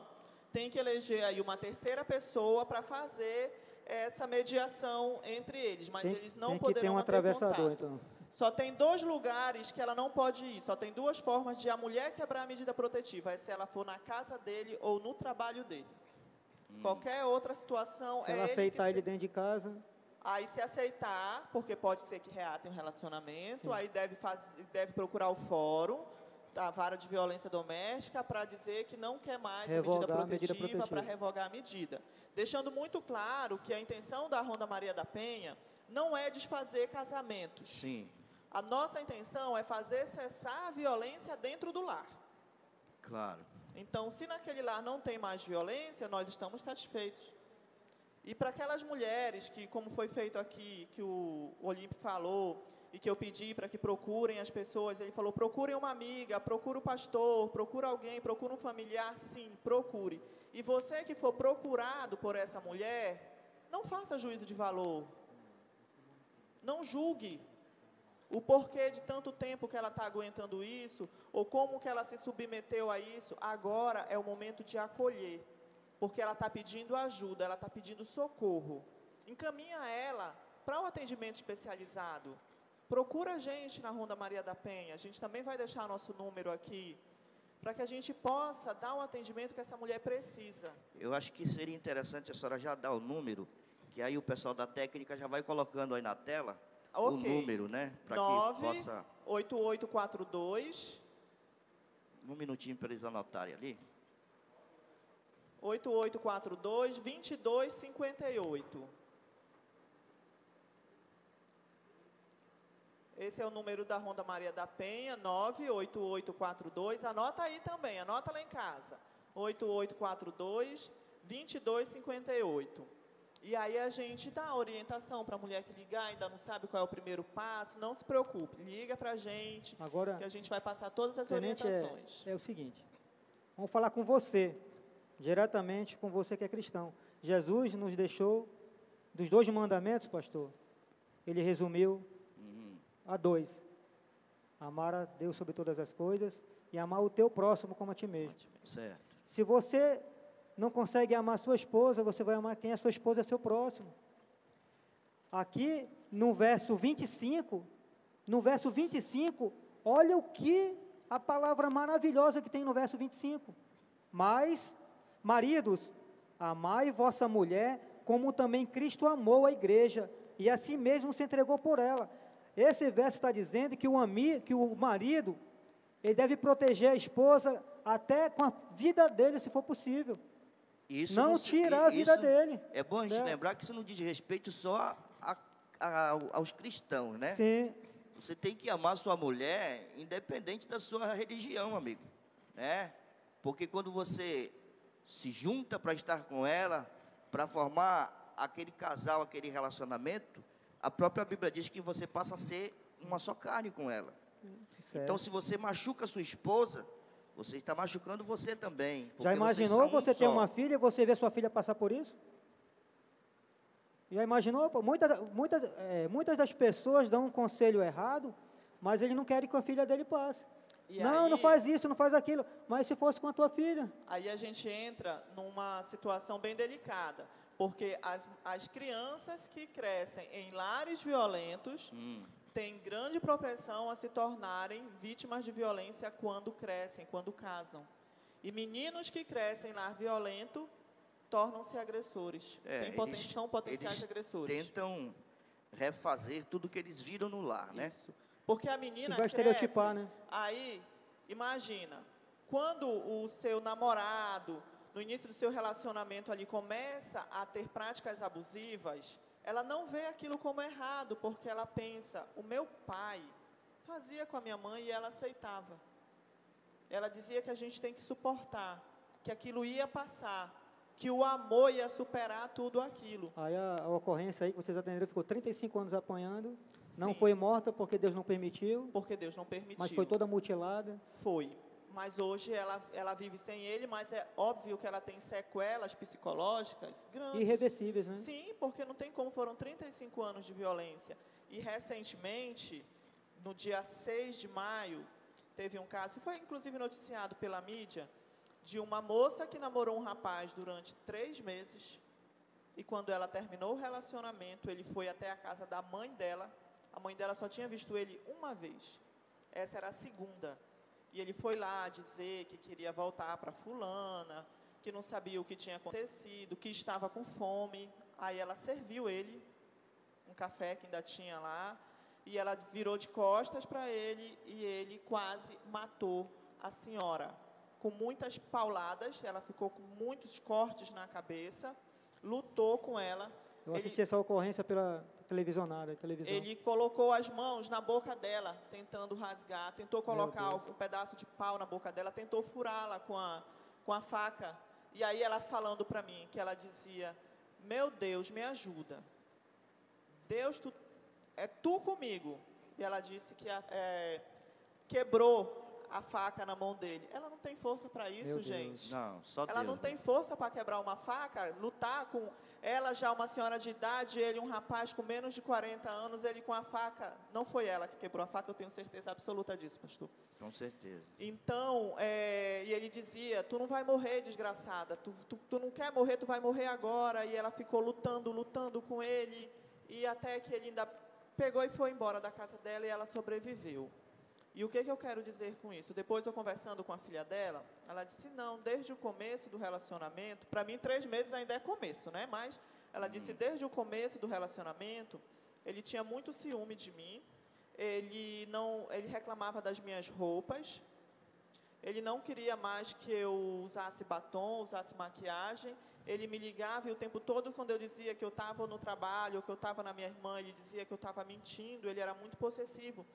Tem que eleger aí uma terceira pessoa para fazer essa mediação entre eles, mas tem eles não tem que poderão ter um atravessador, então. Só tem dois lugares que ela não pode ir, só tem duas formas de a mulher quebrar a medida protetiva, é se ela for na casa dele ou no trabalho dele. Qualquer outra situação Se é ela ele que aceitar tem- ele dentro de casa, Aí se aceitar, porque pode ser que reatem um relacionamento, Sim. aí deve, faz, deve procurar o fórum da vara de violência doméstica para dizer que não quer mais a medida Revogar a medida protetiva para protetiva. revogar a medida. Deixando muito claro que a intenção da Ronda Maria da Penha não é desfazer casamentos. Sim, A nossa intenção é fazer cessar a violência dentro do lar. claro. Então, se naquele lar não tem mais violência, nós estamos satisfeitos. E para aquelas mulheres que, como foi feito aqui, que o Olímpio falou, e que eu pedi para que procurem as pessoas, ele falou: procurem uma amiga, procure o pastor, procure alguém, procure um familiar, sim, procure. E você que for procurado por essa mulher, não faça juízo de valor. Não julgue o porquê de tanto tempo que ela está aguentando isso, ou como que ela se submeteu a isso, agora é o momento de acolher, porque ela está pedindo ajuda, ela está pedindo socorro. Encaminha ela para o atendimento especializado. Procura a gente na Ronda Maria da Penha, a gente também vai deixar nosso número aqui, para que a gente possa dar o atendimento que essa mulher precisa. Eu acho que seria interessante a senhora já dar o número, que aí o pessoal da técnica já vai colocando aí na tela o Ok. número, né? Para que possa. 8842 Um minutinho para eles anotarem ali. 8842 2258. Esse é o número da Ronda Maria da Penha, 98842. Anota aí também, anota lá em casa. 8842 2258. E aí a gente dá orientação para a mulher que ligar, ainda não sabe qual é o primeiro passo, não se preocupe, liga para a gente, agora, que a gente vai passar todas as tenente, orientações. é, é o seguinte. Vamos falar com você, diretamente com você que é cristão. Jesus nos deixou dos dois mandamentos, pastor. Ele resumiu a dois: amar a Deus sobre todas as coisas e amar o teu próximo como a ti mesmo. Certo. Se você não consegue amar sua esposa, você vai amar quem é sua esposa, é seu próximo. Aqui no verso 25, no verso 25, olha o que a palavra maravilhosa que tem no verso 25. Mas, maridos, amai vossa mulher, como também Cristo amou a igreja, e assim mesmo se entregou por ela. Esse verso está dizendo que o, ami, que o marido, ele deve proteger a esposa até com a vida dele, se for possível. Isso não se- tirar a vida dele. É bom a gente né? lembrar que isso não diz respeito só a- a- aos cristãos, né? Sim, Você tem que amar sua mulher independente da sua religião, amigo, né? Porque quando você se junta para estar com ela, para formar aquele casal, aquele relacionamento, a própria Bíblia diz que você passa a ser uma só carne com ela. certo. Então, se você machuca sua esposa, você está machucando você também. Já imaginou um você ter só. uma filha e você ver sua filha passar por isso? Já imaginou? Muitas, muitas, é, muitas das pessoas dão um conselho errado, mas eles não querem que a filha dele passe. E não, aí- não faz isso, não faz aquilo. Mas se fosse com a tua filha? Aí a gente entra numa situação bem delicada, Porque as, as crianças que crescem em lares violentos Hum. Têm grande propensão a se tornarem vítimas de violência quando crescem, quando casam. E meninos que crescem em lar violento tornam-se agressores. É, têm poten- são potenciais eles agressores. tentam refazer tudo que eles viram no lar, né? Isso. Porque a menina vai cresce, estereotipar, né? Aí, imagina, quando o seu namorado, no início do seu relacionamento ali, começa a ter práticas abusivas, ela não vê aquilo como errado, porque ela pensa, o meu pai fazia com a minha mãe e ela aceitava. Ela dizia que a gente tem que suportar, que aquilo ia passar, que o amor ia superar tudo aquilo. Aí a, a ocorrência aí que vocês atenderam ficou 35 anos apanhando, não Sim. foi morta porque Deus não permitiu, Porque Deus não permitiu. mas foi toda mutilada. Foi. Mas hoje ela, ela vive sem ele, mas é óbvio que ela tem sequelas psicológicas grandes. Irreversíveis, né? Sim, porque não tem como, foram 35 anos de violência. E recentemente, no dia 6 de maio, teve um caso que foi inclusive noticiado pela mídia, de uma moça que namorou um rapaz durante três meses. E quando ela terminou o relacionamento, ele foi até a casa da mãe dela. A mãe dela só tinha visto ele uma vez. Essa era a segunda. E ele foi lá dizer que queria voltar para fulana, que não sabia o que tinha acontecido, que estava com fome. Aí ela serviu ele um café que ainda tinha lá, e ela virou de costas para ele e ele quase matou a senhora. Com muitas pauladas, ela ficou com muitos cortes na cabeça, lutou com ela. Eu Ele- assisti essa ocorrência pela televisionada, televisão. ele colocou as mãos na boca dela, tentando rasgar, tentou colocar um pedaço de pau na boca dela, tentou furá-la com a, com a faca. E aí ela falando para mim, que ela dizia, meu Deus, me ajuda. Deus, tu, é tu comigo. E ela disse que é, quebrou a faca na mão dele. Ela não tem força para isso, gente. Não, só Ela Deus. não né? tem força para quebrar uma faca, lutar com ela já uma senhora de idade, ele um rapaz com menos de 40 anos, ele com a faca. Não foi ela que quebrou a faca, eu tenho certeza absoluta disso, pastor. Com certeza. Então, é, e ele dizia: Tu não vai morrer, desgraçada. Tu, tu, tu não quer morrer, tu vai morrer agora. E ela ficou lutando, lutando com ele. E até que ele ainda pegou e foi embora da casa dela e ela sobreviveu. E o que, que eu quero dizer com isso? Depois eu conversando com a filha dela, ela disse: Não, desde o começo do relacionamento, para mim, três meses ainda é começo, né? Mas ela disse: Desde o começo do relacionamento, ele tinha muito ciúme de mim. Ele não, ele reclamava das minhas roupas. Ele não queria mais que eu usasse batom, usasse maquiagem. Ele me ligava e o tempo todo, quando eu dizia que eu estava no trabalho, que eu estava na minha irmã, ele dizia que eu estava mentindo. Ele era muito possessivo.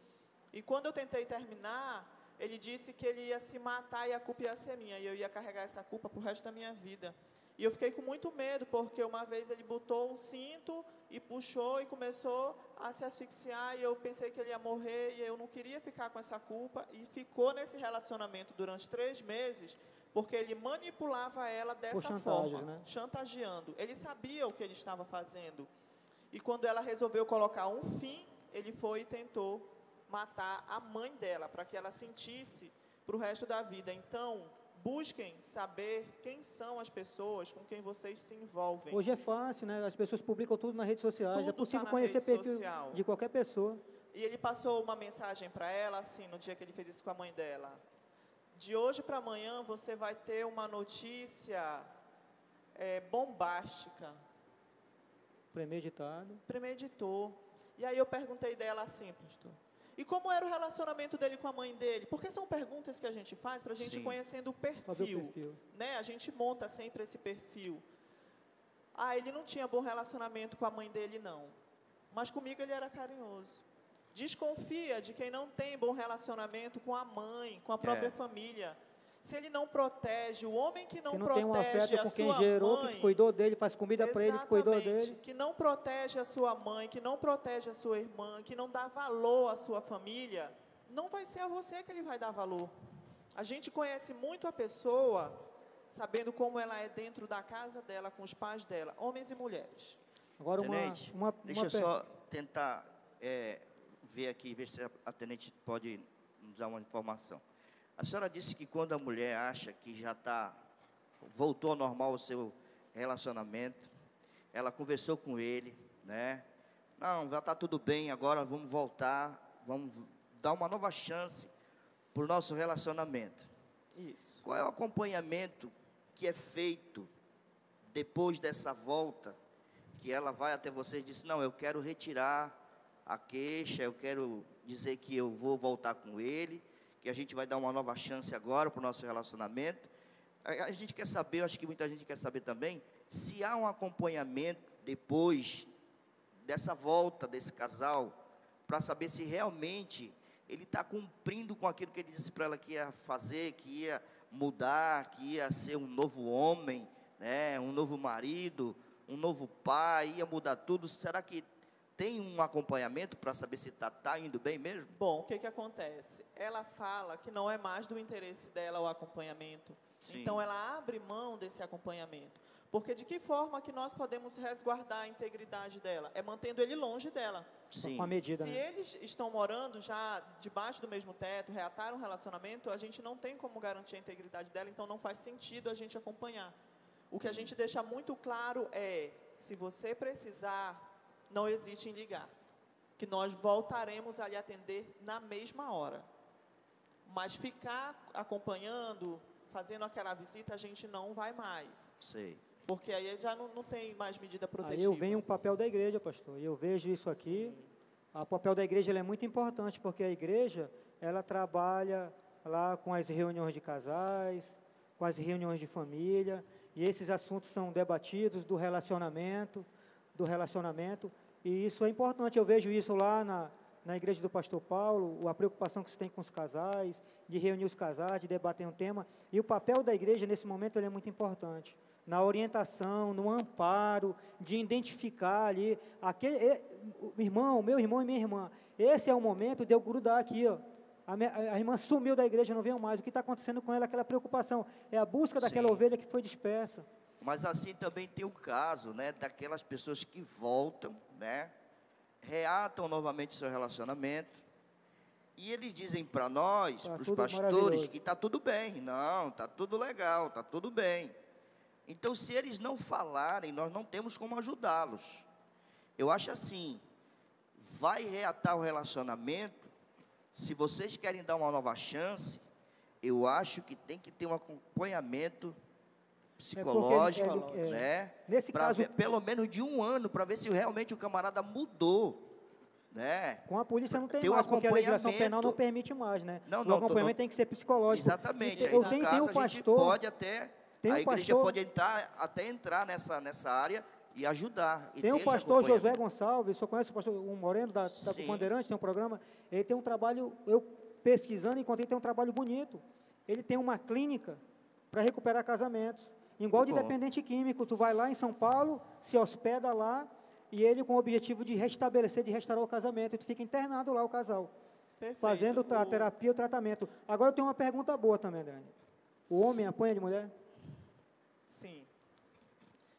E quando eu tentei terminar, ele disse que ele ia se matar e a culpa ia ser minha. E eu ia carregar essa culpa para o resto da minha vida. E eu fiquei com muito medo, porque uma vez ele botou um cinto e puxou e começou a se asfixiar. E eu pensei que ele ia morrer e eu não queria ficar com essa culpa. E ficou nesse relacionamento durante três meses, porque ele manipulava ela dessa forma, né? chantageando. Ele sabia o que ele estava fazendo. E quando ela resolveu colocar um fim, ele foi e tentou matar a mãe dela, para que ela sentisse para o resto da vida. Então, busquem saber quem são as pessoas com quem vocês se envolvem. Hoje é fácil, né? As pessoas publicam tudo nas redes sociais. Tudo é tá possível na conhecer perfil social. de qualquer pessoa. E ele passou uma mensagem para ela, assim, no dia que ele fez isso com a mãe dela. De hoje para amanhã você vai ter uma notícia é, bombástica. Premeditado. Premeditou. E aí eu perguntei dela assim, pastor. E como era o relacionamento dele com a mãe dele? Porque são perguntas que a gente faz para a gente Sim. conhecendo o Fazer o perfil. perfil. né? A gente monta sempre esse perfil. Ah, ele não tinha bom relacionamento com a mãe dele, não. Mas comigo ele era carinhoso. Desconfia de quem não tem bom relacionamento com a mãe, com a própria É. família. Se ele não protege, o homem que não, Se não tem um protege afeto a com quem sua gerou, mãe, que cuidou dele, faz comida para ele, que cuidou dele. Que não protege a sua mãe, que não protege a sua irmã, que não dá valor à sua família, não vai ser a você que ele vai dar valor. A gente conhece muito a pessoa sabendo como ela é dentro da casa dela, com os pais dela, homens e mulheres. Agora uma, Tenente, uma, deixa uma eu per- só tentar é, ver aqui, ver se a, a tenente pode nos dar uma informação. A senhora disse que quando a mulher acha que já está, voltou ao normal o seu relacionamento, ela conversou com ele, né? Não, já está tudo bem, agora vamos voltar, vamos dar uma nova chance para o nosso relacionamento. Isso. Qual é o acompanhamento que é feito depois dessa volta? Que ela vai até você e diz: Não, eu quero retirar a queixa, eu quero dizer que eu vou voltar com ele, que a gente vai dar uma nova chance agora para o nosso relacionamento. A, gente quer saber, eu acho que muita gente quer saber também, se há um acompanhamento depois dessa volta desse casal, para saber se realmente ele está cumprindo com aquilo que ele disse para ela que ia fazer, que ia mudar, que ia ser um novo homem, né, um novo marido, um novo pai, ia mudar tudo. Será que tem um acompanhamento para saber se está tá indo bem mesmo? Bom, o que, que acontece? Ela fala que não é mais do interesse dela o acompanhamento. Sim. Então, ela abre mão desse acompanhamento. Porque de que forma que nós podemos resguardar a integridade dela? É mantendo ele longe dela. Sim. Com a medida, Se né? eles estão morando já debaixo do mesmo teto, reataram um relacionamento, a gente não tem como garantir a integridade dela, então não faz sentido a gente acompanhar. O que a gente deixa muito claro é, se você precisar, não hesite em ligar, que nós voltaremos a lhe atender na mesma hora. Mas ficar acompanhando, fazendo aquela visita, a gente não vai mais. Sei. Porque aí já não, não tem mais medida protetiva. Aí eu venho o papel da igreja, pastor, e eu vejo isso aqui. O papel da igreja ele é muito importante, porque a igreja, ela trabalha lá com as reuniões de casais, com as reuniões de família, e esses assuntos são debatidos do relacionamento, do relacionamento, e isso é importante. Eu vejo isso lá na, na igreja do pastor Paulo, a preocupação que se tem com os casais, de reunir os casais, de debater um tema, e o papel da igreja nesse momento é muito importante na orientação, no amparo, de identificar ali, aquele, o irmão, meu irmão e minha irmã, esse é o momento de eu grudar aqui, ó. A, minha, a irmã sumiu da igreja, não veio mais. O que está acontecendo com ela? Aquela preocupação. É a busca daquela Sim. ovelha que foi dispersa. Mas assim também tem o caso, né, daquelas pessoas que voltam, né, reatam novamente seu relacionamento, e eles dizem para nós, Tá para os pastores, que está tudo bem. Não, está tudo legal, está tudo bem. Então, se eles não falarem, nós não temos como ajudá-los. Eu acho assim, vai reatar o relacionamento, se vocês querem dar uma nova chance, eu acho que tem que ter um acompanhamento psicológico, ele- ele- é, né? nesse caso- ver- pelo menos de um ano, para ver se realmente o camarada mudou, né? Com a polícia não tem, Tem um mais, porque a legislação penal não permite mais, né? Não, o não, tô- acompanhamento não- tem que ser psicológico. Exatamente. E eu tenho, caso, tenho um a gente pastor, pode até, tem um a igreja pastor- pode entrar, até entrar nessa, nessa área e ajudar. E Tem o pastor José. Gonçalves, você conhece o pastor um Moreno da, da. Bandeirante, tem um programa, ele tem um trabalho, eu pesquisando encontrei tem um trabalho bonito. Ele tem uma clínica para recuperar casamentos. Igual de Bom. dependente químico, tu vai lá em São Paulo, se hospeda lá, e ele com o objetivo de restabelecer, de restaurar o casamento, e tu fica internado lá o casal, Perfeito. fazendo a O- terapia, o tratamento. Agora eu tenho uma pergunta boa também, Adriane. O homem apanha de mulher? Sim.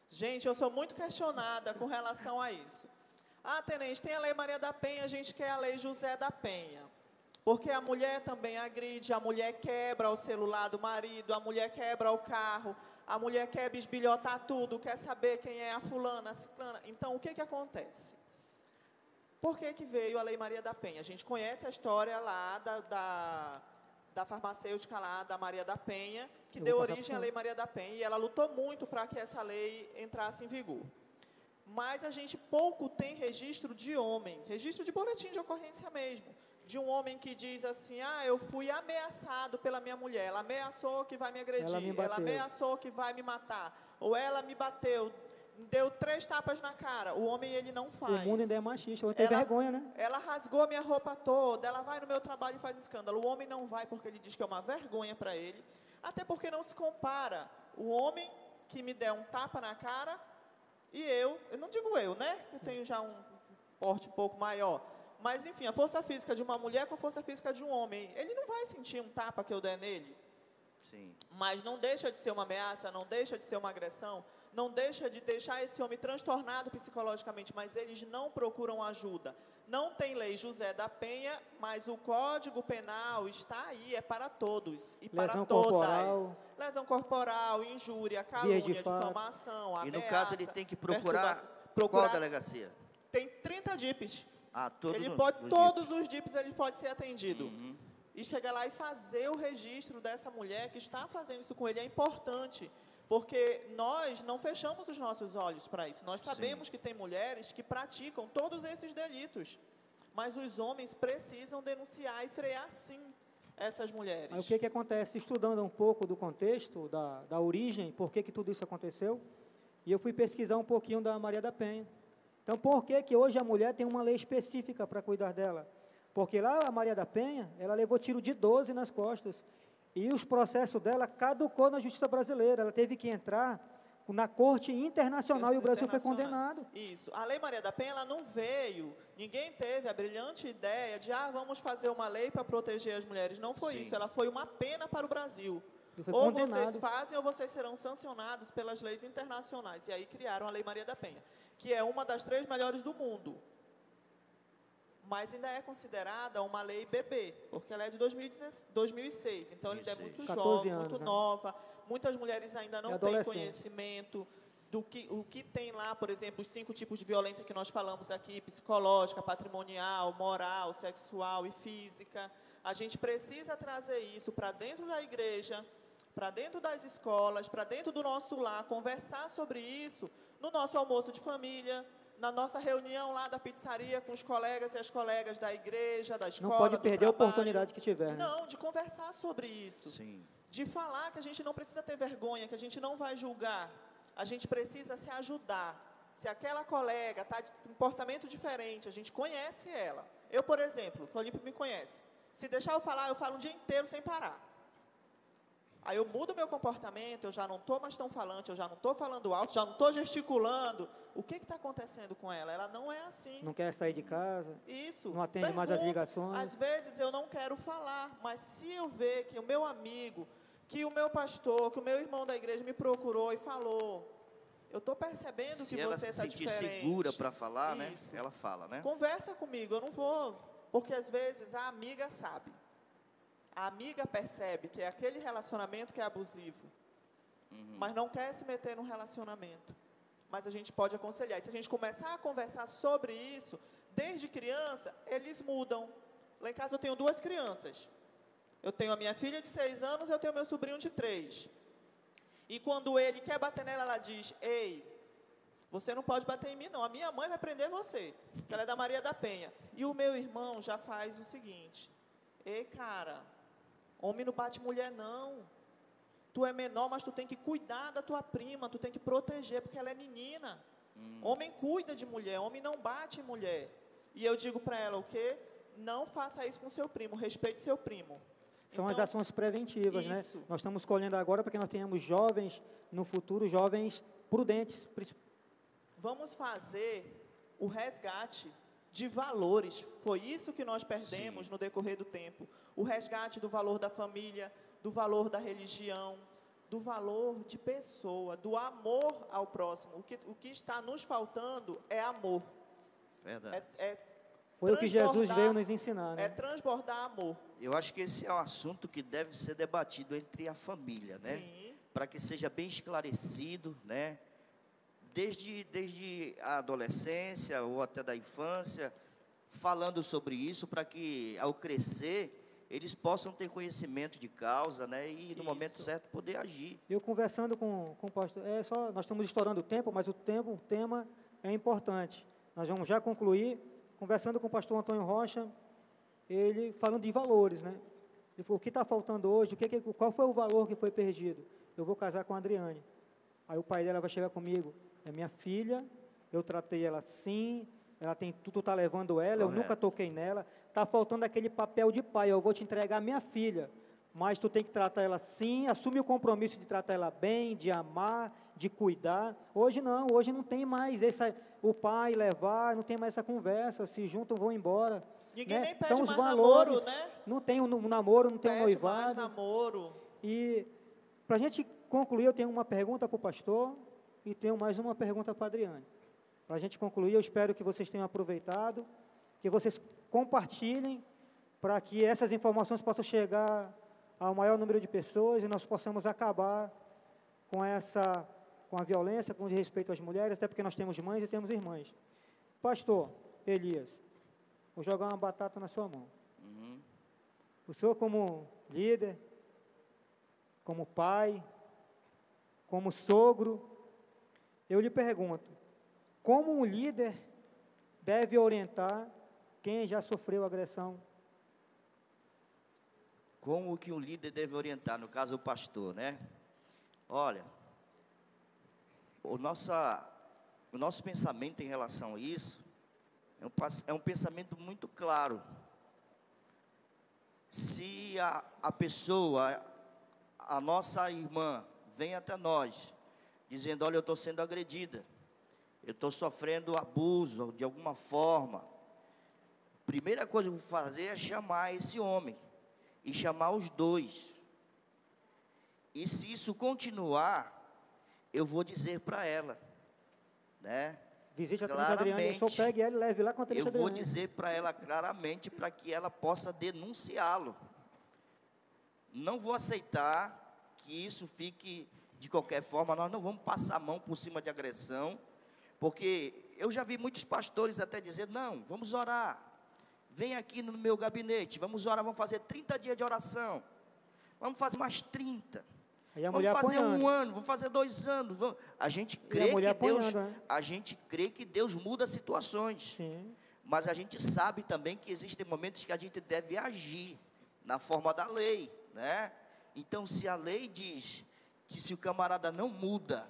Gente, eu sou muito questionada com relação a isso. Ah, tenente, tem a Lei Maria da Penha, a gente quer a Lei José da Penha. Porque a mulher também agride, a mulher quebra o celular do marido, a mulher quebra o carro, a mulher quer bisbilhotar tudo, quer saber quem é a fulana, a ciclana. Então, o que, que acontece? Por que, que veio a Lei Maria da Penha? A gente conhece a história lá da, da, da farmacêutica lá, da Maria da Penha, que Eu deu origem à Lei Maria da Penha, e ela lutou muito para que essa lei entrasse em vigor. Mas a gente pouco tem registro de homem, registro de boletim de ocorrência mesmo, de um homem que diz assim, ah, eu fui ameaçado pela minha mulher, ela ameaçou que vai me agredir, Ela me ela ameaçou que vai me matar, ou ela me bateu, deu três tapas na cara. O homem, ele não faz. O mundo ainda é machista, tem Ela- vergonha, né? Ela rasgou a minha roupa toda, ela vai no meu trabalho e faz escândalo. O homem não vai porque ele diz que é uma vergonha para ele, até porque não se compara o homem que me der um tapa na cara e eu, eu não digo eu, né? Eu tenho já um porte um pouco maior. Mas, enfim, a força física de uma mulher com a força física de um homem. Ele não vai sentir um tapa que eu der nele. Sim. Mas não deixa de ser uma ameaça, não deixa de ser uma agressão, não deixa de deixar esse homem transtornado psicologicamente, mas eles não procuram ajuda. Não tem lei José da Penha, mas o Código Penal está aí, é para todos e para Lesão todas. corporal. Lesão corporal, injúria, calúnia, difamação, E ameaça, no caso ele tem que procurar, procurar qual delegacia? Tem 30 DIPs. Ah, todo ele pode, todos os DIPs ele pode ser atendido. Uhum. E chegar lá e fazer o registro dessa mulher que está fazendo isso com ele é importante. Porque nós não fechamos os nossos olhos para isso. Nós sabemos que tem mulheres que praticam todos esses delitos. Mas os homens precisam denunciar e frear sim essas mulheres. Aí o que, que acontece? Estudando um pouco do contexto, da, da origem, por que, que tudo isso aconteceu, e eu fui pesquisar um pouquinho da Maria da Penha. Então, por que, que hoje a mulher tem uma lei específica para cuidar dela? Porque lá a Maria da Penha, ela levou tiro de 12 nas costas, e os processos dela caducou na justiça brasileira, ela teve que entrar na corte internacional e o Brasil foi condenado. Isso. A Lei Maria da Penha ela não veio. Ninguém teve a brilhante ideia de ah, vamos fazer uma lei para proteger as mulheres. Não foi Sim. isso. Ela foi uma pena para o Brasil. Ele Ou vocês fazem ou vocês serão sancionados pelas leis internacionais. E aí criaram a Lei Maria da Penha, que é uma das três melhores do mundo. Mas ainda é considerada uma lei bebê, porque ela é de 2016 2006. Então, ela ainda é 2006. muito 14 jovem, anos, muito né? nova. Muitas mulheres ainda não É têm conhecimento do que, o que tem lá, por exemplo, os cinco tipos de violência que nós falamos aqui, psicológica, patrimonial, moral, sexual e física. A gente precisa trazer isso para dentro da igreja, para dentro das escolas, para dentro do nosso lar, conversar sobre isso no nosso almoço de família, na nossa reunião lá da pizzaria com os colegas e as colegas da igreja, da escola, Não pode do perder a oportunidade que tiver. né? Não, de conversar sobre isso Sim. de falar que a gente não precisa ter vergonha, que a gente não vai julgar. A gente precisa se ajudar. Se aquela colega está de comportamento diferente, a gente conhece ela. Eu, por exemplo, que o Olímpio me conhece. Se deixar eu falar, eu falo um dia inteiro sem parar. Aí eu mudo meu comportamento, eu já não estou mais tão falante, eu já não estou falando alto, já não estou gesticulando. O que está acontecendo com ela? Ela não é assim. Não quer sair de casa, Isso. não atende mais as Pergunto. ligações. Às vezes eu não quero falar, mas se eu ver que o meu amigo, que o meu pastor, que o meu irmão da igreja me procurou e falou, eu estou percebendo Se que ela você se está sentir diferente. segura para falar, né? Isso. Ela fala, né? Conversa comigo, eu não vou, porque às vezes a amiga sabe. A amiga percebe que é aquele relacionamento que é abusivo, Uhum. mas não quer se meter num relacionamento. Mas a gente pode aconselhar. E se a gente começar a conversar sobre isso, desde criança, eles mudam. Lá em casa eu tenho duas crianças. Eu tenho a minha filha de seis anos e eu tenho meu sobrinho de três. E quando ele quer bater nela, ela diz: Ei, você não pode bater em mim, não. A minha mãe vai prender você, ela é da Maria da Penha. E o meu irmão já faz o seguinte: Ei, cara, homem não bate mulher, não. Tu é menor, mas tu tem que cuidar da tua prima, tu tem que proteger, porque ela é menina. Homem cuida de mulher, homem não bate mulher. E eu digo para ela o quê? Não faça isso com seu primo, respeite seu primo. São as Então, ações preventivas, né? isso. Nós estamos colhendo agora para que nós tenhamos jovens, no futuro, jovens prudentes. Vamos fazer o resgate de valores. Foi isso que nós perdemos no decorrer do tempo. O resgate do valor da família, do valor da religião, do valor de pessoa, do amor ao próximo. O que, o que está nos faltando é amor. Verdade. É, é, Foi o que Jesus veio nos ensinar, é né? transbordar amor. Eu acho que esse é um assunto que deve ser debatido entre a família, né? Sim. Para que seja bem esclarecido, né? Desde, desde a adolescência ou até da infância, falando sobre isso, para que ao crescer eles possam ter conhecimento de causa, né? E no momento Isso. certo poder agir. Eu conversando com, com o pastor, é só, nós estamos estourando o tempo, mas o tempo, o tema é importante. Nós vamos já concluir, conversando com o pastor Antônio Rocha, ele falando de valores, né? Ele falou, o que está faltando hoje, o que- qual foi o valor que foi perdido? Eu vou casar com a Adriane. Aí o pai dela vai chegar comigo, é minha filha, eu tratei ela assim, ela tem tudo, está levando ela, eu Correto. nunca toquei nela, está faltando aquele papel de pai, eu vou te entregar minha filha, mas tu tem que tratar ela assim, assume o compromisso de tratar ela bem, de amar, de cuidar. Hoje não, hoje não tem mais essa, o pai levar, não tem mais essa conversa, se juntam, vão embora. Ninguém né? nem pede São os mais valores, namoro, né? não tem o um namoro, não tem o um Pede mais noivado. namoro. E para a gente concluir, eu tenho uma pergunta para o pastor e tenho mais uma pergunta para a Adriane. Para a gente concluir, eu espero que vocês tenham aproveitado, que vocês compartilhem para que essas informações possam chegar ao maior número de pessoas e nós possamos acabar com essa, com a violência, com o respeito às mulheres, até porque nós temos mães e temos irmãs. Pastor Elias, vou jogar uma batata na sua mão. Uhum. O senhor como líder, como pai, como sogro, eu lhe pergunto, como um líder deve orientar quem já sofreu agressão? Como que um líder deve orientar, no caso o pastor, né? Olha, o, nossa, o nosso pensamento em relação a isso é um, é um pensamento muito claro. Se a, a pessoa, a nossa irmã, vem até nós, dizendo: Olha, eu estou sendo agredida, eu estou sofrendo abuso de alguma forma. Primeira coisa que eu vou fazer é chamar esse homem e chamar os dois. E se isso continuar, eu vou dizer para ela, né? Visite a claramente, Adriane, pegue ela e leve lá com a Eu vou dizer para ela claramente para que ela possa denunciá-lo. Não vou aceitar que isso fique de qualquer forma, nós não vamos passar a mão por cima de agressão, porque eu já vi muitos pastores até dizer: não, vamos orar, vem aqui no meu gabinete, vamos orar, vamos fazer 30 dias de oração, vamos fazer mais 30. vamos fazer um ano, vamos fazer dois anos. Vamos... A gente crê a que Deus, né? a gente crê que Deus muda situações. Sim. Mas a gente sabe também que existem momentos que a gente deve agir na forma da lei, né? Então, se a lei diz que se o camarada não muda,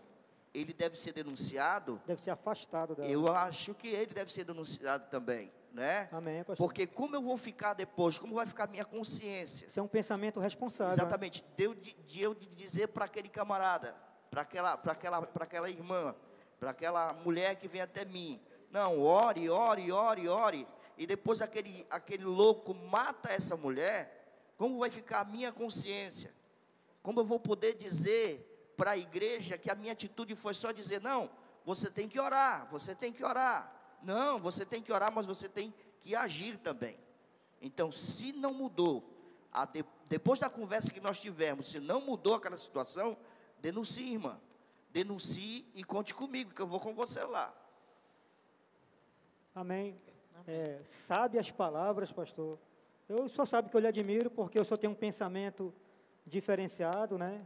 ele deve ser denunciado. Deve ser afastado dela. Eu acho que ele deve ser denunciado também, né? Amém, pastor. Porque como eu vou ficar depois? Como vai ficar a minha consciência? Isso é um pensamento responsável. Exatamente. Né? De, de, de eu dizer para aquele camarada, para aquela, para aquela, para aquela irmã, para aquela mulher que vem até mim, não, ore, ore, ore, ore. E depois aquele, aquele louco mata essa mulher, como vai ficar a minha consciência? Como eu vou poder dizer para a igreja que a minha atitude foi só dizer, não, você tem que orar, você tem que orar. Não, você tem que orar, mas você tem que agir também. Então, se não mudou, de, depois da conversa que nós tivemos, se não mudou aquela situação, denuncie, irmã. Denuncie e conte comigo, que eu vou com você lá. Amém. É, sabe as palavras, pastor. Eu só sabe que eu lhe admiro, porque eu só tenho um pensamento diferenciado, né?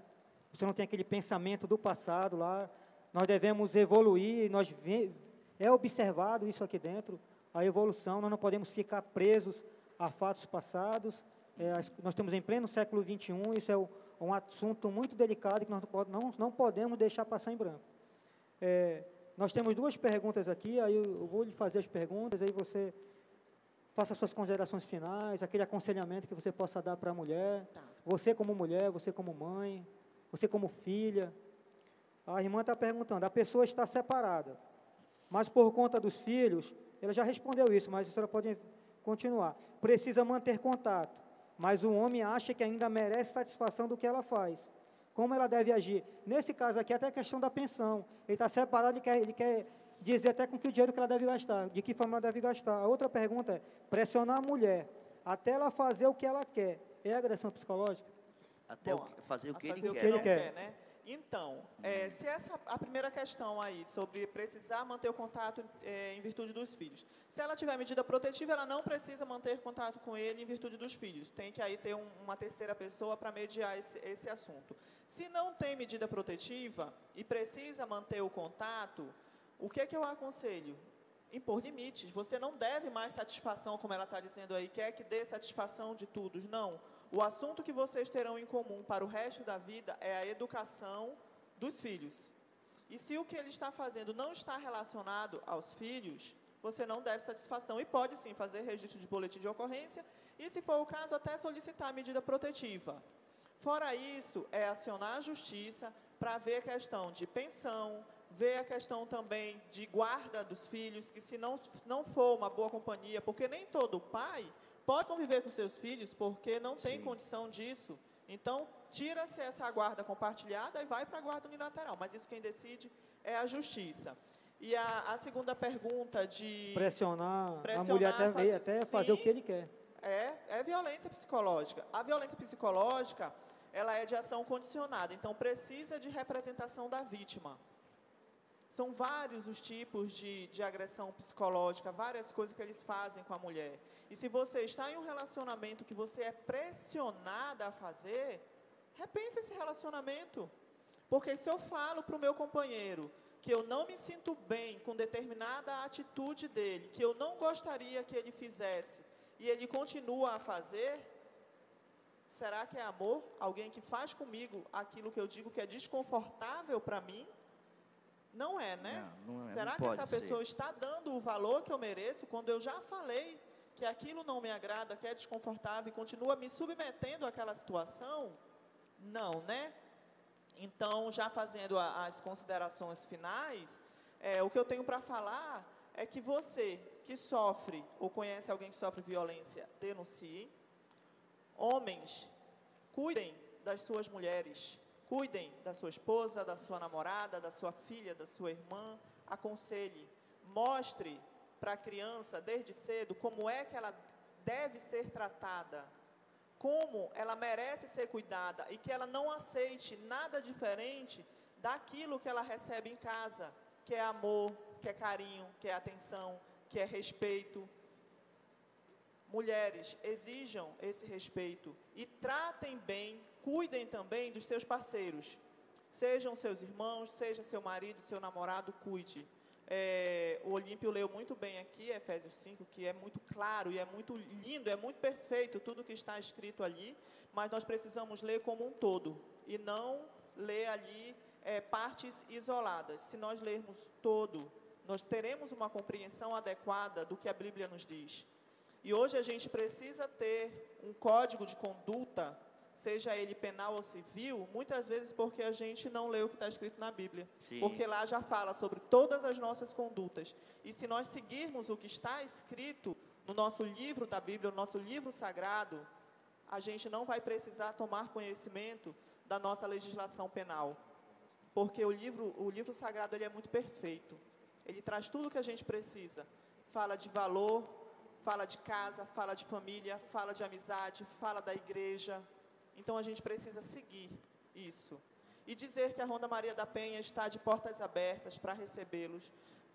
Você não tem aquele pensamento do passado lá. Nós devemos evoluir, nós é observado isso aqui dentro, a evolução, nós não podemos ficar presos a fatos passados. É, nós estamos em pleno século XXI, isso é um assunto muito delicado que nós não, não podemos deixar passar em branco. É, nós temos duas perguntas aqui, aí eu vou lhe fazer as perguntas, aí você faça suas considerações finais, aquele aconselhamento que você possa dar para a mulher. Tá. Você como mulher, você como mãe, você como filha. A irmã está perguntando, a pessoa está separada, mas por conta dos filhos, ela já respondeu isso, mas a senhora pode continuar. Precisa manter contato, mas o homem acha que ainda merece satisfação do que ela faz. Como ela deve agir? Nesse caso aqui, até a questão da pensão. Ele está separado, ele quer, ele quer dizer até com que dinheiro que ela deve gastar, de que forma ela deve gastar. A outra pergunta é: pressionar a mulher até ela fazer o que ela quer, é agressão psicológica? Até Bom, o, fazer o que ele quer. O que ele quer, né? Então, é, se essa a primeira questão aí sobre precisar manter o contato é, em virtude dos filhos, se ela tiver medida protetiva, ela não precisa manter contato com ele em virtude dos filhos. Tem que aí ter um, uma terceira pessoa para mediar esse, esse assunto. Se não tem medida protetiva e precisa manter o contato, o que, é que eu aconselho? Impor limites. Você não deve mais satisfação, como ela está dizendo aí, quer que dê satisfação de todos. Não. O assunto que vocês terão em comum para o resto da vida é a educação dos filhos. E se o que ele está fazendo não está relacionado aos filhos, você não deve satisfação e pode sim fazer registro de boletim de ocorrência e, se for o caso, até solicitar medida protetiva. Fora isso, é acionar a justiça para ver a questão de pensão, ver a questão também de guarda dos filhos, que se não, não for uma boa companhia, porque nem todo pai pode conviver com seus filhos, porque não tem Sim. condição disso. Então, tira-se essa guarda compartilhada e vai para a guarda unilateral. Mas isso quem decide é a justiça. E a, a segunda pergunta de... Pressionar, pressionar a mulher até, fazer, até fazer o que ele quer. É, é violência psicológica. A violência psicológica, ela é de ação condicionada, então precisa de representação da vítima. São vários os tipos de, de agressão psicológica, várias coisas que eles fazem com a mulher. E se você está em um relacionamento que você é pressionada a fazer, repense esse relacionamento. Porque se eu falo para o meu companheiro que eu não me sinto bem com determinada atitude dele, que eu não gostaria que ele fizesse, e ele continua a fazer, será que é amor? Alguém que faz comigo aquilo que eu digo que é desconfortável para mim? Não é, né? Não, não é, será que essa pode pessoa ser. está dando o valor que eu mereço quando eu já falei que aquilo não me agrada, que é desconfortável e continua me submetendo àquela situação? Não, né? Então, já fazendo a, as considerações finais, é, o que eu tenho para falar é que você que sofre ou conhece alguém que sofre violência, denuncie. Homens, cuidem das suas mulheres, cuidem da sua esposa, da sua namorada, da sua filha, da sua irmã, aconselhe, mostre para a criança desde cedo como é que ela deve ser tratada, como ela merece ser cuidada e que ela não aceite nada diferente daquilo que ela recebe em casa, que é amor, que é carinho, que é atenção, que é respeito. Mulheres, exijam esse respeito e tratem bem, cuidem também dos seus parceiros. Sejam seus irmãos, seja seu marido, seu namorado, cuide. É, o Olímpio leu muito bem aqui, Efésios 5, que é muito claro e é muito lindo, é muito perfeito tudo que está escrito ali, mas nós precisamos ler como um todo e não ler ali é, partes isoladas. Se nós lermos todo, nós teremos uma compreensão adequada do que a Bíblia nos diz. E hoje a gente precisa ter um código de conduta, seja ele penal ou civil, muitas vezes porque a gente não lê o que está escrito na Bíblia. Sim. Porque lá já fala sobre todas as nossas condutas. E se nós seguirmos o que está escrito no nosso livro da Bíblia, no nosso livro sagrado, a gente não vai precisar tomar conhecimento da nossa legislação penal. Porque o livro, o livro sagrado ele é muito perfeito. Ele traz tudo o que a gente precisa. Fala de valor, fala de casa, fala de família, fala de amizade, fala da igreja. Então a gente precisa seguir isso. E dizer que a Ronda Maria da Penha está de portas abertas para recebê-los,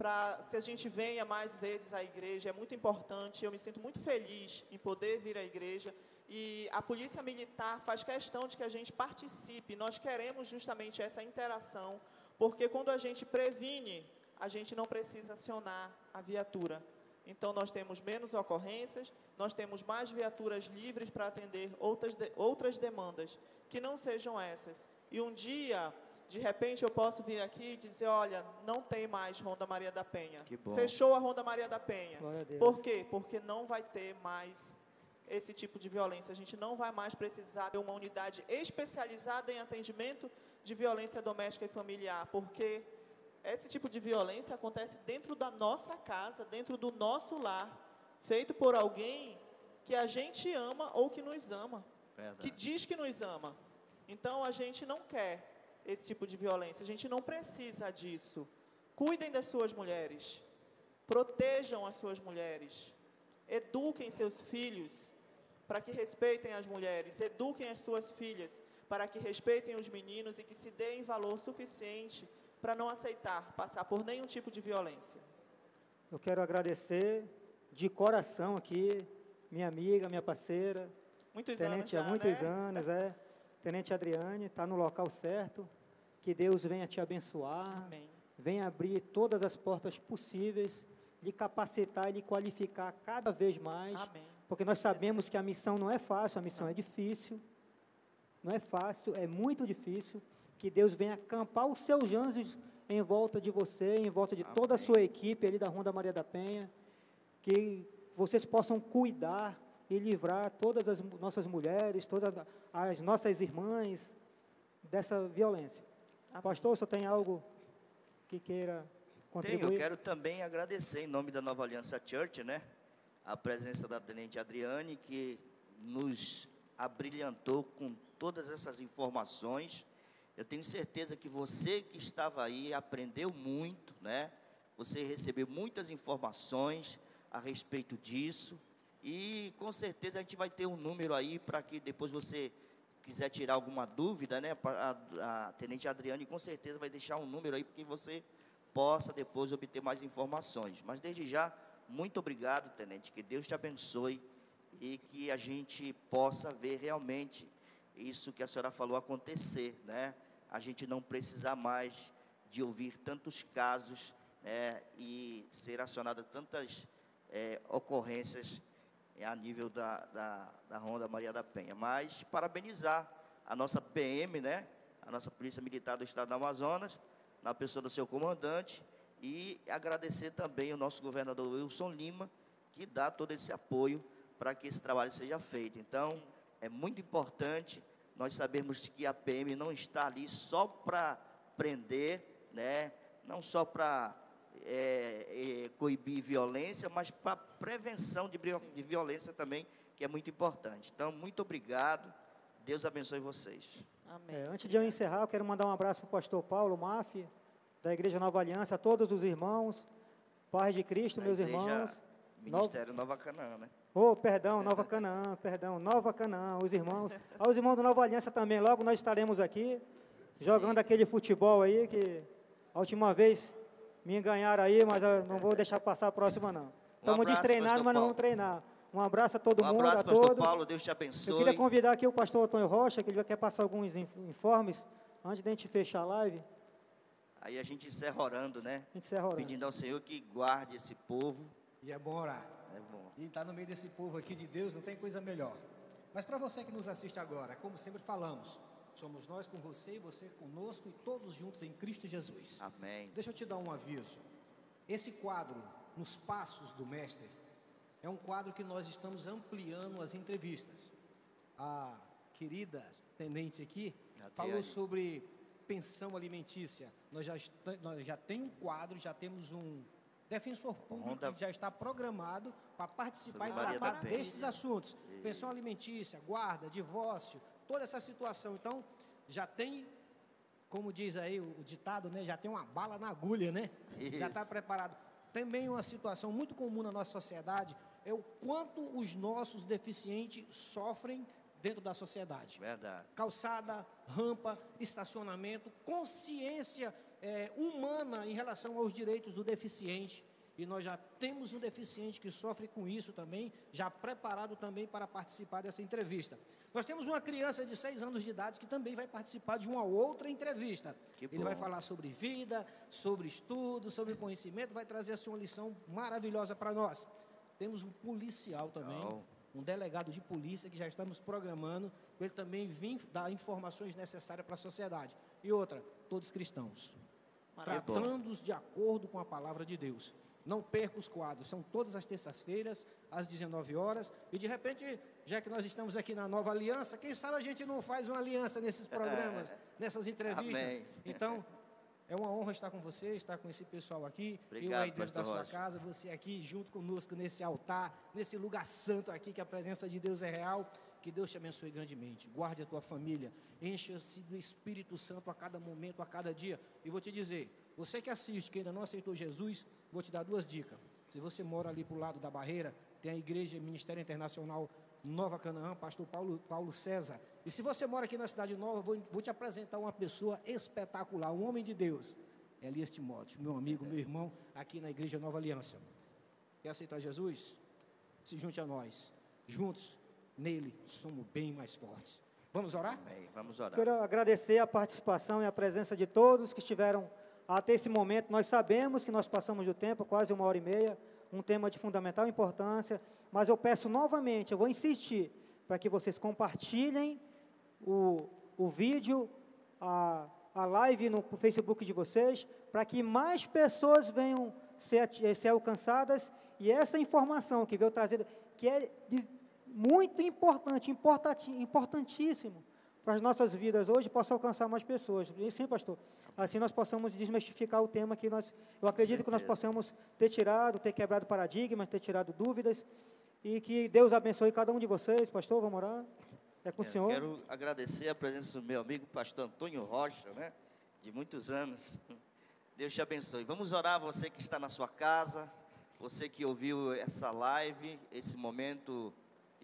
para que a gente venha mais vezes à igreja, é muito importante. Eu me sinto muito feliz em poder vir à igreja. E a Polícia Militar faz questão de que a gente participe. Nós queremos justamente essa interação, porque quando a gente previne, a gente não precisa acionar a viatura. Então, nós temos menos ocorrências, nós temos mais viaturas livres para atender outras, de, outras demandas, que não sejam essas. E um dia, de repente, eu posso vir aqui e dizer, olha, não tem mais Ronda Maria da Penha. Que bom. Fechou a Ronda Maria da Penha. Glória a Deus. Por quê? Porque não vai ter mais esse tipo de violência. A gente não vai mais precisar ter uma unidade especializada em atendimento de violência doméstica e familiar, porque esse tipo de violência acontece dentro da nossa casa, dentro do nosso lar, feito por alguém que a gente ama ou que nos ama, Verdade. que diz que nos ama. Então a gente não quer esse tipo de violência, a gente não precisa disso. Cuidem das suas mulheres, protejam as suas mulheres, eduquem seus filhos para que respeitem as mulheres, eduquem as suas filhas para que respeitem os meninos e que se deem valor suficiente para não aceitar passar por nenhum tipo de violência. Eu quero agradecer de coração aqui, minha amiga, minha parceira, Muitos Tenente anos há muitos né? anos, é. Tenente Adriane, está no local certo. Que Deus venha te abençoar, Amém. venha abrir todas as portas possíveis, lhe capacitar e lhe qualificar cada vez mais. Amém. Porque nós sabemos que a missão não é fácil, a missão é difícil. Não é fácil, é muito difícil. Que Deus venha acampar os seus anjos em volta de você, em volta de toda a Amém. sua equipe ali da Ronda Maria da Penha. Que vocês possam cuidar e livrar todas as nossas mulheres, todas as nossas irmãs dessa violência. Amém. Pastor, o senhor tem algo que queira Tenho, contribuir? eu quero também agradecer em nome da Nova Aliança Church, né? A presença da Tenente Adriane, que nos abrilhantou com todas essas informações. Eu tenho certeza que você que estava aí aprendeu muito, né? Você recebeu muitas informações a respeito disso E com certeza a gente vai ter um número aí para que depois você quiser tirar alguma dúvida, né? A, a Tenente Adriane com certeza vai deixar um número aí para que você possa depois obter mais informações. Mas desde já, muito obrigado, Tenente. Que Deus te abençoe e que a gente possa ver realmente isso que a senhora falou acontecer, né? A gente não precisar mais de ouvir tantos casos né, e ser acionado tantas é, ocorrências é, a nível da, da, da Ronda Maria da Penha. Mas parabenizar a nossa PM, né, a nossa Polícia Militar do Estado do Amazonas, na pessoa do seu comandante, e agradecer também o nosso governador Wilson Lima, que dá todo esse apoio para que esse trabalho seja feito. Então, é muito importante nós sabermos que a PM não está ali só para prender, né, não só para é, é, coibir violência, mas para prevenção de, de violência também, que é muito importante. Então, muito obrigado. Deus abençoe vocês. É, antes de eu encerrar, eu quero mandar um abraço para o pastor Paulo Mafia, da Igreja Nova Aliança, a todos os irmãos, paz de Cristo, da meus irmãos. Ministério Nova Canaã, né? Oh, perdão, Nova Canaã, perdão, Nova Canaã, os irmãos. Aos irmãos do Nova Aliança também, logo nós estaremos aqui, jogando Sim. aquele futebol aí, que a última vez me ganharam aí, mas eu não vou deixar passar a próxima, não. Estamos um destreinados, mas não vamos treinar. Um abraço a todo um mundo, abraço, a pastor todos. Paulo, Deus te abençoe. Eu queria convidar aqui o pastor Antônio Rocha, que ele quer passar alguns informes antes de a gente fechar a live. Aí a gente encerra orando, né? A gente encerra orando. Pedindo ao Senhor que guarde esse povo. E é bom orar. É bom. E estar tá no meio desse povo aqui de Deus não tem coisa melhor. Mas para você que nos assiste agora, como sempre falamos, somos nós com você e você conosco e todos juntos em Cristo Jesus. Amém. Deixa eu te dar um aviso. Esse quadro, Nos Passos do Mestre, é um quadro que nós estamos ampliando as entrevistas. A querida tenente aqui falou sobre pensão alimentícia. Nós já, nós já tem um quadro, já temos um defensor público Onda. que já está programado para participar e tratar destes assuntos. E... Pensão alimentícia, guarda, divórcio, toda essa situação. Então, já tem como diz aí o, ditado, né, já tem uma bala na agulha, né? Isso. Já está preparado. Também uma situação muito comum na nossa sociedade é o quanto os nossos deficientes sofrem dentro da sociedade. Verdade. Calçada, rampa, estacionamento, consciência é, humana em relação aos direitos do deficiente e nós já temos um deficiente que sofre com isso também, já preparado também para participar dessa entrevista. Nós temos uma criança de seis anos de idade que também vai participar de uma outra entrevista. Que Ele vai falar sobre vida, sobre estudo, sobre conhecimento, vai trazer assim, uma lição maravilhosa para nós. Temos um policial também, um delegado de polícia que já estamos programando, para ele também vir dar informações necessárias para a sociedade. E outra, todos cristãos, tratando-os de acordo com a palavra de Deus. Não perca os quadros, são todas as terças-feiras, às 19 horas. E de repente, já que nós estamos aqui na nova aliança, quem sabe a gente não faz uma aliança nesses programas, nessas entrevistas. Amém. Então, é uma honra estar com você, estar com esse pessoal aqui. Obrigado, eu aí dentro da sua Rocha. casa, você aqui junto conosco nesse altar, nesse lugar santo aqui, que a presença de Deus é real. Que Deus te abençoe grandemente. Guarde a tua família. Encha-se do Espírito Santo a cada momento, a cada dia. E vou te dizer, você que assiste, que ainda não aceitou Jesus, vou te dar duas dicas. Se você mora ali para o lado da barreira, tem a Igreja Ministério Internacional Nova Canaã, pastor Paulo, Paulo César. E se você mora aqui na Cidade Nova, vou, vou te apresentar uma pessoa espetacular, um homem de Deus. Elias Timóteo, meu amigo, meu irmão, aqui na Igreja Nova Aliança. Quer aceitar Jesus? Se junte a nós. Juntos, nele, somos bem mais fortes. Vamos orar? Amém. Vamos orar. Quero agradecer a participação e a presença de todos que estiveram até esse momento, nós sabemos que nós passamos do tempo, quase uma hora e meia, um tema de fundamental importância, mas eu peço novamente, eu vou insistir, para que vocês compartilhem o, o vídeo, a, a live no Facebook de vocês, para que mais pessoas venham ser, ser alcançadas e essa informação que veio trazida, que é de, muito importante, importantíssimo para as nossas vidas hoje, possa alcançar mais pessoas. E sim, pastor, assim nós possamos desmistificar o tema que nós, eu acredito que nós possamos ter tirado, ter quebrado paradigmas, ter tirado dúvidas, e que Deus abençoe cada um de vocês, pastor, vamos orar, é com o senhor. Quero agradecer a presença do meu amigo, pastor Antônio Rocha, né, de muitos anos, Deus te abençoe. Vamos orar, você que está na sua casa, você que ouviu essa live, esse momento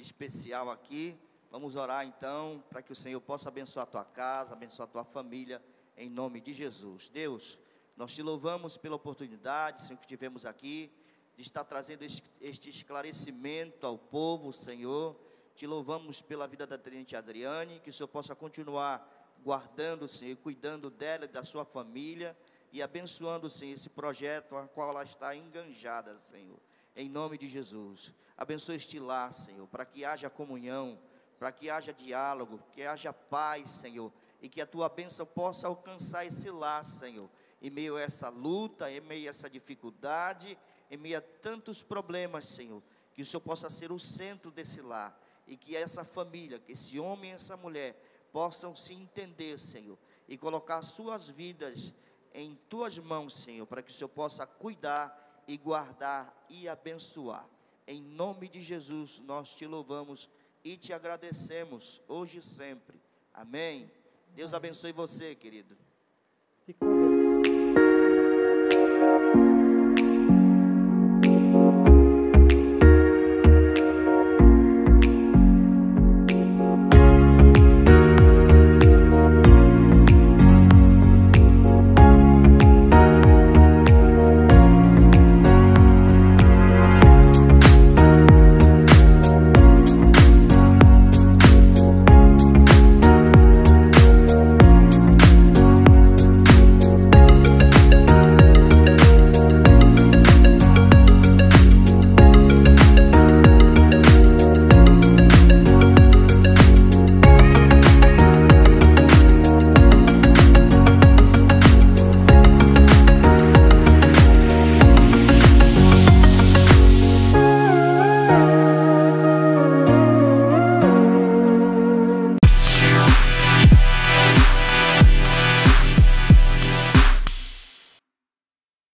especial aqui. Vamos orar então para que o Senhor possa abençoar a tua casa, abençoar a tua família, em nome de Jesus. Deus, nós te louvamos pela oportunidade, Senhor, que tivemos aqui, de estar trazendo este esclarecimento ao povo, Senhor. Te louvamos pela vida da Tenente Adriane, que o Senhor possa continuar guardando, Senhor, cuidando dela e da sua família e abençoando, Senhor, esse projeto a qual ela está enganjada, Senhor. Em nome de Jesus. Abençoe este lar, Senhor, para que haja comunhão, para que haja diálogo, que haja paz, Senhor, e que a tua bênção possa alcançar esse lar, Senhor, em meio a essa luta, em meio a essa dificuldade, em meio a tantos problemas, Senhor, que o Senhor possa ser o centro desse lar e que essa família, que esse homem e essa mulher possam se entender, Senhor, e colocar suas vidas em tuas mãos, Senhor, para que o Senhor possa cuidar e guardar e abençoar. Em nome de Jesus, nós te louvamos e te agradecemos hoje e sempre. Amém. Deus abençoe você, querido.